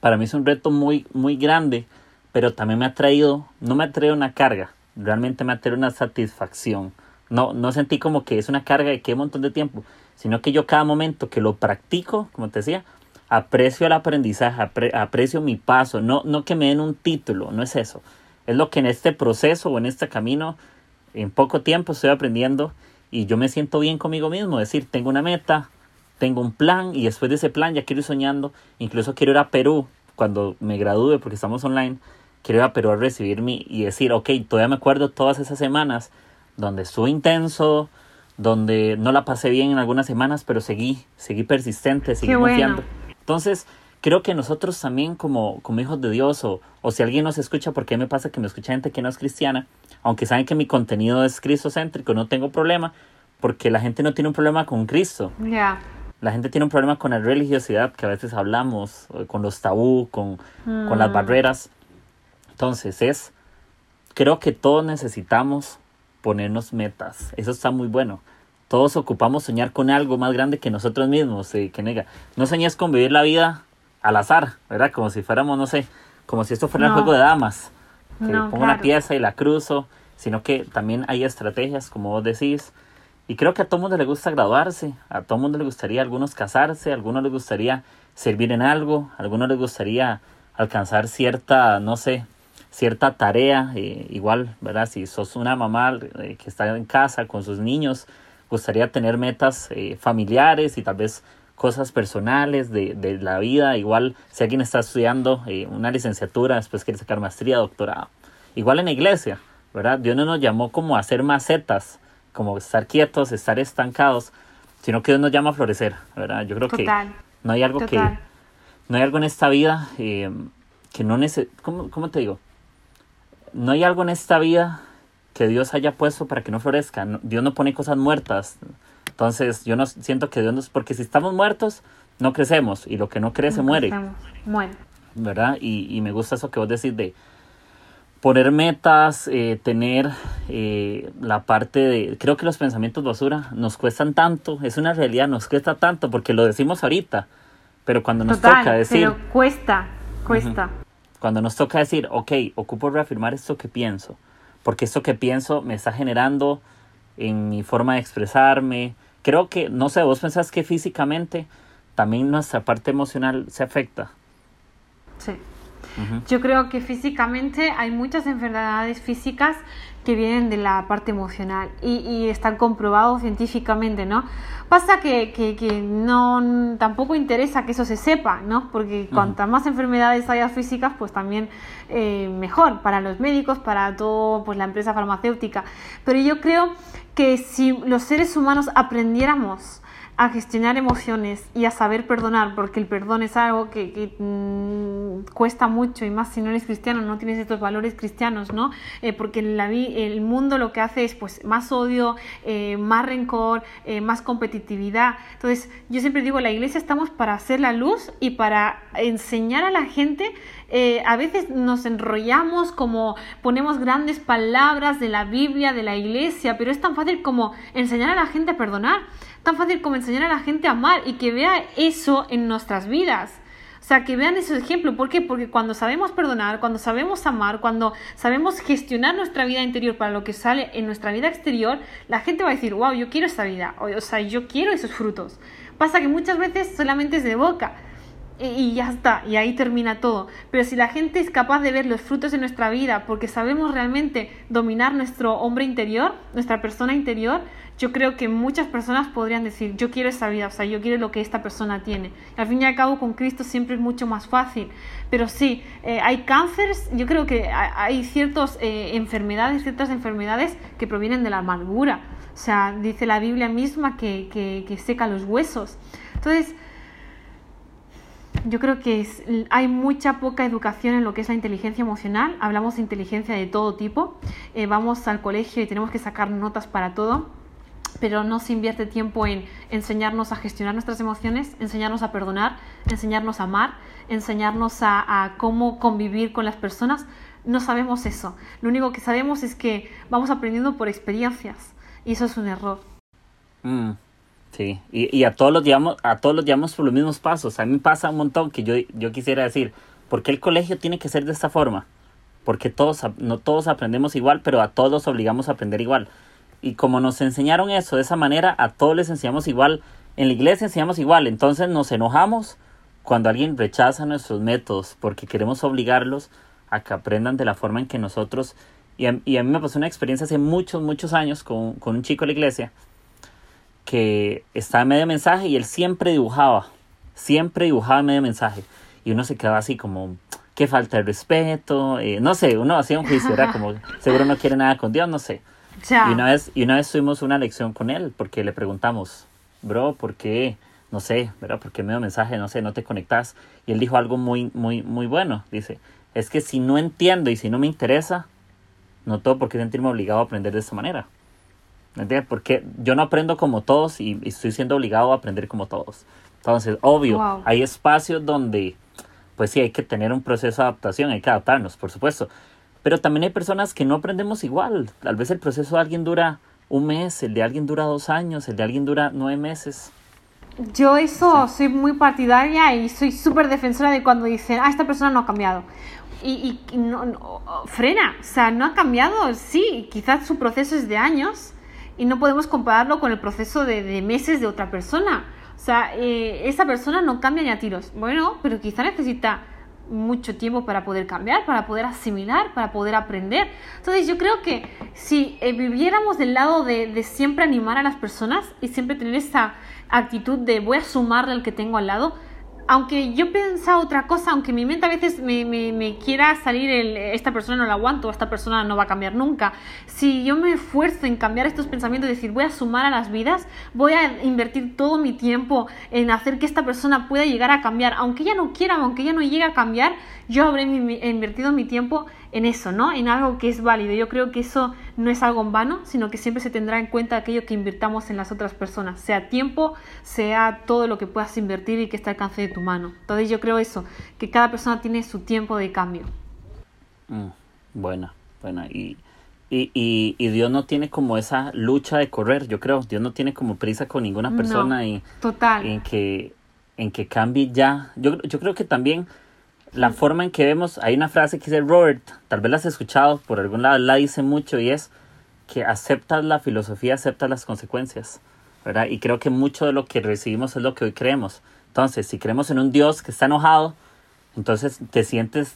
para mí es un reto muy, muy grande, pero también me ha traído, no me ha traído una carga, realmente me ha traído una satisfacción. No, no sentí como que es una carga de que un montón de tiempo, sino que yo cada momento que lo practico, como te decía, aprecio el aprendizaje, aprecio mi paso, no, no que me den un título, no es eso. Es lo que en este proceso o en este camino, en poco tiempo estoy aprendiendo y yo me siento bien conmigo mismo, es decir, tengo una meta, tengo un plan y después de ese plan ya quiero ir soñando, incluso quiero ir a Perú cuando me gradúe porque estamos online. Quiero ir a Perú a recibirme y decir, ok, todavía me acuerdo todas esas semanas donde estuve intenso, donde no la pasé bien en algunas semanas, pero seguí, seguí persistente, seguí confiando. Entonces, creo que nosotros también como, como hijos de Dios, o, o si alguien nos escucha, porque me pasa que me escucha gente que no es cristiana, aunque saben que mi contenido es cristocéntrico, no tengo problema, porque la gente no tiene un problema con Cristo. La gente tiene un problema con la religiosidad que a veces hablamos, eh, con los tabú, con, con las Mm. barreras. Entonces es, creo que todos necesitamos ponernos metas. Eso está muy bueno. Todos ocupamos soñar con algo más grande que nosotros mismos, eh, que nega. No soñes con vivir la vida al azar, ¿verdad? Como si fuéramos, no sé, como si esto fuera un No. juego de damas. Que No, pongo una pieza y la cruzo, sino que también hay estrategias, como vos decís. Y creo que a todo mundo le gusta graduarse, a todo mundo le gustaría a algunos casarse, a algunos les gustaría servir en algo, a algunos les gustaría alcanzar cierta, no sé, cierta tarea, eh, igual, ¿verdad? Si sos una mamá eh, que está en casa con sus niños, gustaría tener metas eh, familiares y tal vez cosas personales de, de la vida, igual si alguien está estudiando eh, una licenciatura, después quiere sacar maestría, doctorado, igual en la iglesia, ¿verdad? Dios no nos llamó como a hacer macetas, como estar quietos, estar estancados, sino que Dios nos llama a florecer, ¿verdad? Yo creo Total. que no hay algo que Total. no hay algo en esta vida eh, que no neces ¿cómo, ¿cómo te digo? No hay algo en esta vida que Dios haya puesto para que no florezca. Dios no pone cosas muertas. Entonces, yo no siento que Dios nos... Porque si estamos muertos, no crecemos. Y lo que no crece muere. Muere. ¿verdad? Y, y me gusta eso que vos decís de poner metas, eh, tener eh, la parte de... Creo que los pensamientos basura nos cuestan tanto, es una realidad, nos cuesta tanto porque lo decimos ahorita, pero cuando nos Total. toca decir, Pero cuesta. Cuesta. cuando nos toca decir, ok, ocupo reafirmar esto que pienso, porque esto que pienso me está generando en mi forma de expresarme. Creo que, no sé, vos pensás que físicamente también nuestra parte emocional se afecta. Sí. Ujú. Yo creo que físicamente hay muchas enfermedades físicas que vienen de la parte emocional y, y están comprobados científicamente, ¿no? Pasa que, que, que no tampoco interesa que eso se sepa, ¿no? Porque cuantas más enfermedades haya físicas, pues también eh, mejor para los médicos, para todo, pues la empresa farmacéutica. Pero yo creo que si los seres humanos aprendiéramos a gestionar emociones y a saber perdonar, porque el perdón es algo que, mm, cuesta mucho y más si no eres cristiano, no tienes estos valores cristianos, ¿no? Eh, porque la el mundo lo que hace es pues más odio, eh, más rencor, eh, más competitividad. Entonces, yo siempre digo, la iglesia estamos para hacer la luz y para enseñar a la gente. Eh, a veces nos enrollamos como ponemos grandes palabras de la Biblia, de la iglesia, pero es tan fácil como enseñar a la gente a perdonar tan fácil como enseñar a la gente a amar y que vea eso en nuestras vidas. O sea, que vean ese ejemplo. ¿Por qué? Porque cuando sabemos perdonar, cuando sabemos amar, cuando sabemos gestionar nuestra vida interior para lo que sale en nuestra vida exterior, la gente va a decir, wow, yo quiero esa vida. O, o sea, yo quiero esos frutos. Pasa que muchas veces solamente es de boca y, y ya está, y ahí termina todo. Pero si la gente es capaz de ver los frutos de nuestra vida porque sabemos realmente dominar nuestro hombre interior, nuestra persona interior, yo creo que muchas personas podrían decir, yo quiero esa vida, o sea, yo quiero lo que esta persona tiene. Al fin y al cabo, con Cristo siempre es mucho más fácil. Pero sí, eh, hay cánceres, yo creo que ha- hay ciertas enfermedades, ciertas enfermedades que provienen de la amargura. O sea, dice la Biblia misma que, que, que seca los huesos. Entonces, yo creo que hay mucha poca educación en lo que es la inteligencia emocional. Hablamos de inteligencia de todo tipo. Eh, vamos al colegio y tenemos que sacar notas para todo, pero no se invierte tiempo en enseñarnos a gestionar nuestras emociones, enseñarnos a perdonar, enseñarnos a amar, enseñarnos a, a cómo convivir con las personas. No sabemos eso. Lo único que sabemos es que vamos aprendiendo por experiencias y eso es un error. Mm, sí, y, y a todos los llevamos, a todos los llevamos por los mismos pasos. A mí me pasa un montón que yo, yo quisiera decir, ¿por qué el colegio tiene que ser de esta forma? Porque todos, no todos aprendemos igual, pero a todos los obligamos a aprender igual. Y como nos enseñaron eso de esa manera, a todos les enseñamos igual. En la iglesia enseñamos igual, entonces nos enojamos cuando alguien rechaza nuestros métodos porque queremos obligarlos a que aprendan de la forma en que nosotros... Y a, y a mí me pasó una experiencia hace muchos, muchos años con, con un chico de la iglesia que estaba en medio mensaje y él siempre dibujaba, siempre dibujaba en medio mensaje. Y uno se quedaba así como, qué falta de respeto, eh, no sé, uno hacía un juicio, era como, seguro no quiere nada con Dios, no sé. Ya. Y una vez, y una vez tuvimos una lección con él porque le preguntamos, bro, ¿por qué no sé, ¿verdad? Porque me dio mensaje, no sé, no te conectas. Y él dijo algo muy, muy, muy bueno. Dice, es que si no entiendo y si no me interesa, no tengo por qué sentirme obligado a aprender de esta manera. ¿Me entiendes? Porque yo no aprendo como todos y, estoy siendo obligado a aprender como todos. Entonces, obvio, hay espacios donde, pues sí, hay que tener un proceso de adaptación, hay que adaptarnos, por supuesto. Pero también hay personas que no aprendemos igual. Tal vez el proceso de alguien dura un mes, el de alguien dura dos años, el de alguien dura nueve meses. Yo eso soy muy partidaria y soy súper defensora de cuando dicen, ah, esta persona no ha cambiado. Y, no, frena, o sea, no ha cambiado, sí, quizás su proceso es de años y no podemos compararlo con el proceso de, meses de otra persona. O sea, eh, esa persona no cambia ni a tiros. Bueno, pero quizá necesita mucho tiempo para poder cambiar, para poder asimilar, para poder aprender. Entonces yo creo que si eh, viviéramos del lado de, de, siempre animar a las personas y siempre tener esa actitud de voy a sumarle al que tengo al lado, aunque yo piensa otra cosa, aunque mi mente a veces me, me, quiera salir el, esta persona no la aguanto, esta persona no va a cambiar nunca, si yo me esfuerzo en cambiar estos pensamientos, decir voy a sumar a las vidas, voy a invertir todo mi tiempo en hacer que esta persona pueda llegar a cambiar, aunque ella no quiera, aunque ella no llegue a cambiar, yo habré invertido mi tiempo en eso, ¿no? En algo que es válido. Yo creo que eso no es algo en vano, sino que siempre se tendrá en cuenta aquello que invirtamos en las otras personas, sea tiempo, sea todo lo que puedas invertir y que esté al alcance de tu mano. Entonces yo creo eso, que cada persona tiene su tiempo de cambio. Mm, buena, buena. Y, y, y, Dios no tiene como esa lucha de correr, yo creo. Dios no tiene como prisa con ninguna persona y, total. en que en que cambie ya. Yo, yo creo que también la forma en que vemos, hay una frase que dice Robert, tal vez la has escuchado por algún lado, la dice mucho y es que aceptas la filosofía, aceptas las consecuencias, ¿verdad? Y creo que mucho de lo que recibimos es lo que hoy creemos. Entonces, si creemos en un Dios que está enojado, entonces te sientes,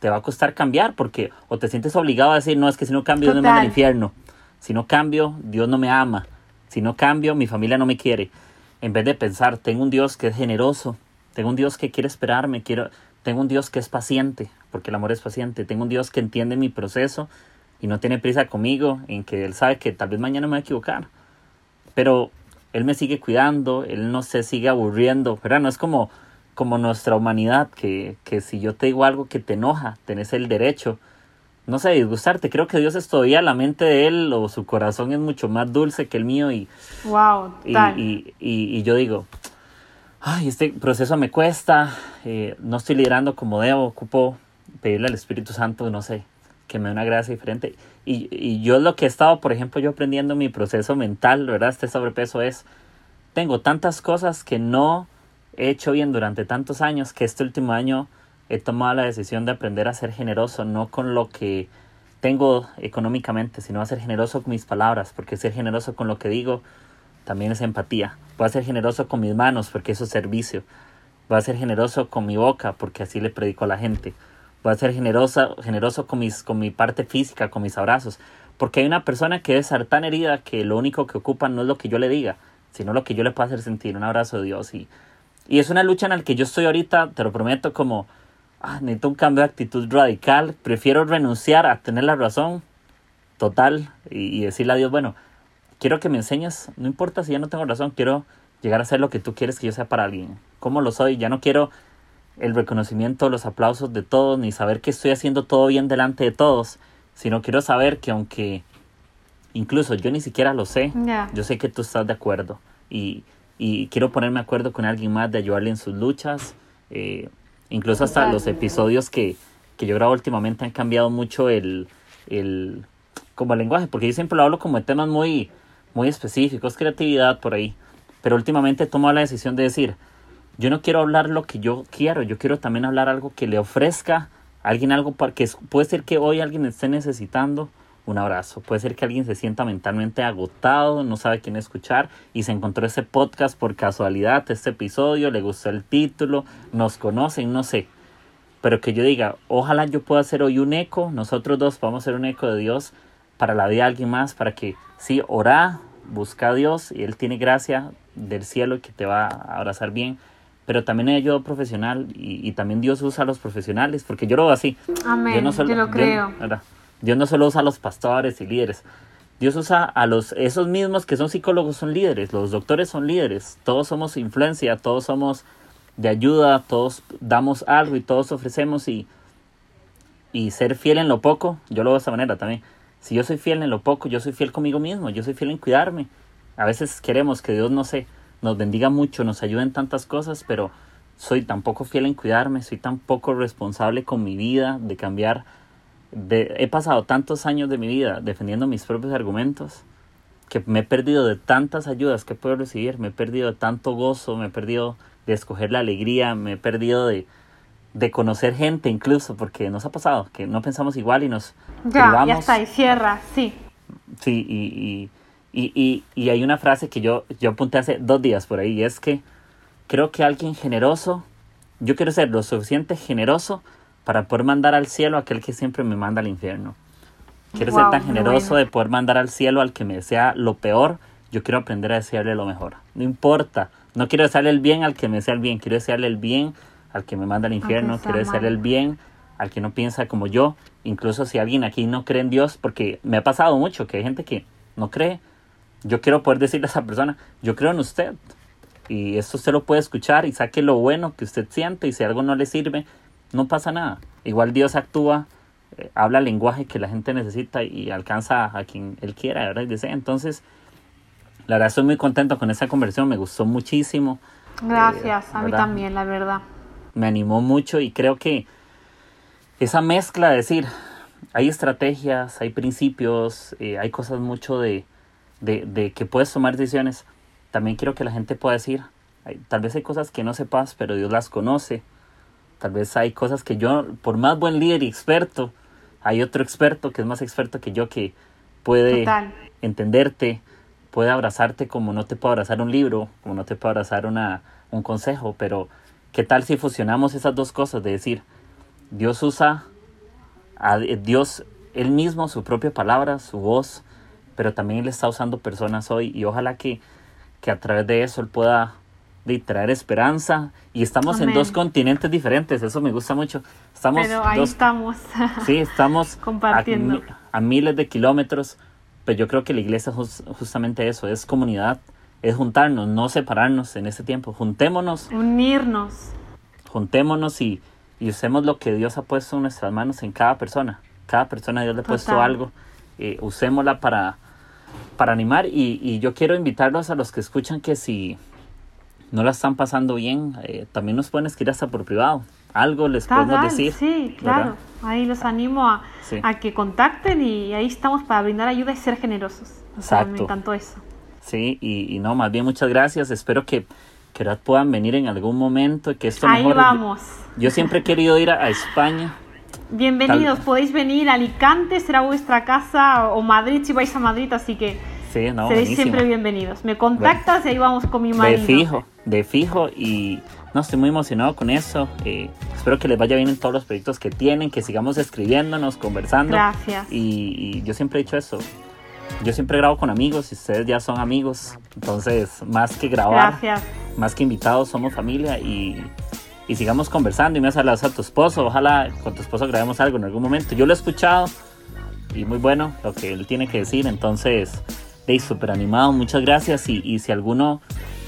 te va a costar cambiar porque o te sientes obligado a decir, no, es que si no cambio, Dios me manda al infierno. Si no cambio, Dios no me ama. Si no cambio, mi familia no me quiere. En vez de pensar, tengo un Dios que es generoso, tengo un Dios que quiere esperarme, quiero, tengo un Dios que es paciente, porque el amor es paciente. Tengo un Dios que entiende mi proceso y no tiene prisa conmigo, en que Él sabe que tal vez mañana me voy a equivocar. Pero Él me sigue cuidando, Él no se sigue aburriendo, ¿verdad? No es como, como nuestra humanidad, que, que si yo te digo algo que te enoja, tenés el derecho, no sé, disgustarte. Creo que Dios es todavía la mente de Él o su corazón es mucho más dulce que el mío y, wow, y, y yo digo, ay, este proceso me cuesta, eh, no estoy liderando como debo, ocupo pedirle al Espíritu Santo, no sé, que me dé una gracia diferente. Y, y yo lo que he estado, por ejemplo, yo aprendiendo mi proceso mental, ¿verdad? Este sobrepeso es, tengo tantas cosas que no he hecho bien durante tantos años que este último año he tomado la decisión de aprender a ser generoso, no con lo que tengo económicamente, sino a ser generoso con mis palabras, porque ser generoso con lo que digo también es empatía. Voy a ser generoso con mis manos porque eso es servicio. Voy a ser generoso con mi boca porque así le predico a la gente. Voy a ser generoso, generoso con, mis, con mi parte física, con mis abrazos. Porque hay una persona que debe estar tan herida que lo único que ocupa no es lo que yo le diga, sino lo que yo le puedo hacer sentir. Un abrazo de Dios. Y, y es una lucha en la que yo estoy ahorita, te lo prometo, como ah, necesito un cambio de actitud radical. Prefiero renunciar a tener la razón total y, y decirle a Dios, bueno, quiero que me enseñes, no importa si ya no tengo razón, quiero llegar a ser lo que tú quieres que yo sea para alguien. ¿Cómo lo soy? Ya no quiero el reconocimiento, los aplausos de todos, ni saber que estoy haciendo todo bien delante de todos, sino quiero saber que aunque incluso yo ni siquiera lo sé, yo sé que tú estás de acuerdo y, y, quiero ponerme de acuerdo con alguien más de ayudarle en sus luchas. Eh, incluso hasta los episodios que, que yo grabo últimamente han cambiado mucho el, el como el lenguaje, porque yo siempre lo hablo como de temas muy muy específicos, creatividad por ahí. Pero últimamente tomo la decisión de decir, yo no quiero hablar lo que yo quiero, yo quiero también hablar algo que le ofrezca a alguien algo para que puede ser que hoy alguien esté necesitando un abrazo, puede ser que alguien se sienta mentalmente agotado, no sabe quién escuchar y se encontró ese podcast por casualidad, este episodio, le gustó el título, nos conocen, no sé. Pero que yo diga, ojalá yo pueda hacer hoy un eco, nosotros dos podamos ser un eco de Dios para la vida de alguien más, para que sí, ora, busca a Dios y Él tiene gracia del cielo que te va a abrazar bien, pero también hay ayuda profesional y, también Dios usa a los profesionales, porque yo lo veo así. Amén, yo, no solo, lo creo. Dios, no solo usa a los pastores y líderes, Dios usa a los, esos mismos que son psicólogos son líderes, los doctores son líderes, todos somos influencia, todos somos de ayuda, todos damos algo y todos ofrecemos y, y ser fiel en lo poco, yo lo veo de esta manera también. Si yo soy fiel en lo poco, yo soy fiel conmigo mismo, yo soy fiel en cuidarme. A veces queremos que Dios, no sé, nos bendiga mucho, nos ayude en tantas cosas, pero soy tan poco fiel en cuidarme, soy tan poco responsable con mi vida, de cambiar. he pasado tantos años de mi vida defendiendo mis propios argumentos que me he perdido de tantas ayudas que puedo recibir, me he perdido de tanto gozo, me he perdido de escoger la alegría, me he perdido de, de conocer gente incluso, porque nos ha pasado que no pensamos igual y nos... Ya, ya está, y cierra, sí. Sí, y, y, y, y, hay una frase que yo, yo apunté hace dos días por ahí, y es que creo que alguien generoso, yo quiero ser lo suficiente generoso para poder mandar al cielo a aquel que siempre me manda al infierno. Quiero ser tan generoso de poder mandar al cielo al que me desea lo peor. Yo quiero aprender a desearle lo mejor. No importa. No quiero desearle el bien al que me desea el bien. Quiero desearle el bien al que me manda al infierno. Quiero desearle el bien al que no piensa como yo. Incluso si alguien aquí no cree en Dios, porque me ha pasado mucho que hay gente que no cree. Yo quiero poder decirle a esa persona, yo creo en usted. Y esto usted lo puede escuchar y saque lo bueno que usted siente y si algo no le sirve, no pasa nada. Igual Dios actúa, eh, habla el lenguaje que la gente necesita y alcanza a quien él quiera, ¿verdad? Y desea. Entonces, la verdad estoy muy contento con esa conversión, me gustó muchísimo. Gracias, eh, a mí también, la verdad. Me animó mucho y creo que esa mezcla de decir, hay estrategias, hay principios, eh, hay cosas mucho de, de, de que puedes tomar decisiones también quiero que la gente pueda decir, tal vez hay cosas que no sepas, pero Dios las conoce. Tal vez hay cosas que yo, por más buen líder y experto, hay otro experto que es más experto que yo que puede entenderte, puede abrazarte como no te puede abrazar un libro, como no te puede abrazar una, un consejo, pero ¿qué tal si fusionamos esas dos cosas? De decir, Dios usa a Dios él mismo, su propia palabra, su voz, pero también Él está usando personas hoy y ojalá que que a través de eso Él pueda de traer esperanza. Y estamos en dos continentes diferentes, eso me gusta mucho. Estamos pero ahí estamos. Sí, estamos compartiendo. A, miles de kilómetros, pero yo creo que la iglesia es justamente eso, es comunidad, es juntarnos, no separarnos en ese tiempo. Juntémonos. Unirnos. Juntémonos y, y usemos lo que Dios ha puesto en nuestras manos en cada persona. Cada persona Dios le ha puesto algo. Eh, usémosla para para animar y, y, yo quiero invitarlos a los que escuchan que si no la están pasando bien, eh, también nos pueden escribir hasta por privado. Algo les podemos decir. Sí, claro. Ahí los animo a, a, que contacten y ahí estamos para brindar ayuda y ser generosos. Exacto. me encantó eso. Sí, y, y, no, más bien muchas gracias. Espero que, que puedan venir en algún momento. Que esto ahí vamos. Yo, siempre he querido ir a, España. Bienvenidos, podéis venir a Alicante, será vuestra casa, o Madrid si vais a Madrid, así que Sí, no, Seréis siempre bienvenidos. Me contactas y ahí vamos con mi marido. De fijo, de fijo y no estoy muy emocionado con eso. Eh, espero que les vaya bien en todos los proyectos que tienen, que sigamos escribiéndonos, conversando. Gracias. Y, yo siempre he dicho eso. Yo siempre grabo con amigos y ustedes ya son amigos. Entonces, más que grabar, Gracias. más que invitados, somos familia y, y sigamos conversando. Y me has hablado a tu esposo. Ojalá con tu esposo grabemos algo en algún momento. Yo lo he escuchado y muy bueno lo que él tiene que decir. Entonces, hey, súper animado, muchas gracias. Y, y si alguno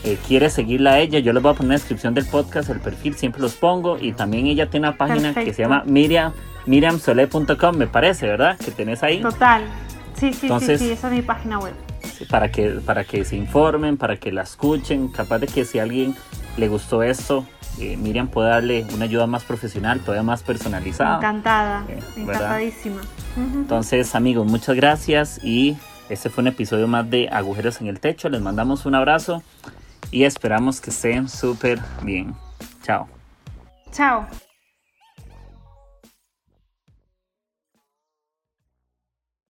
eh, quiere seguirla a ella, yo les voy a poner en la descripción del podcast el perfil, siempre los pongo. Y también ella tiene una página que se llama Miriam, miriamsole.com, me parece, ¿verdad? Que tenés ahí. Total. Sí, sí, sí, sí, esa es mi página web. Para que, para que se informen, para que la escuchen, capaz de que si a alguien le gustó esto, eh, Miriam puede darle una ayuda más profesional, todavía más personalizada. Encantada, eh, encantadísima. Entonces, amigos, muchas gracias y este fue un episodio más de Agujeros en el Techo. Les mandamos un abrazo y esperamos que estén súper bien. Chao. Chao.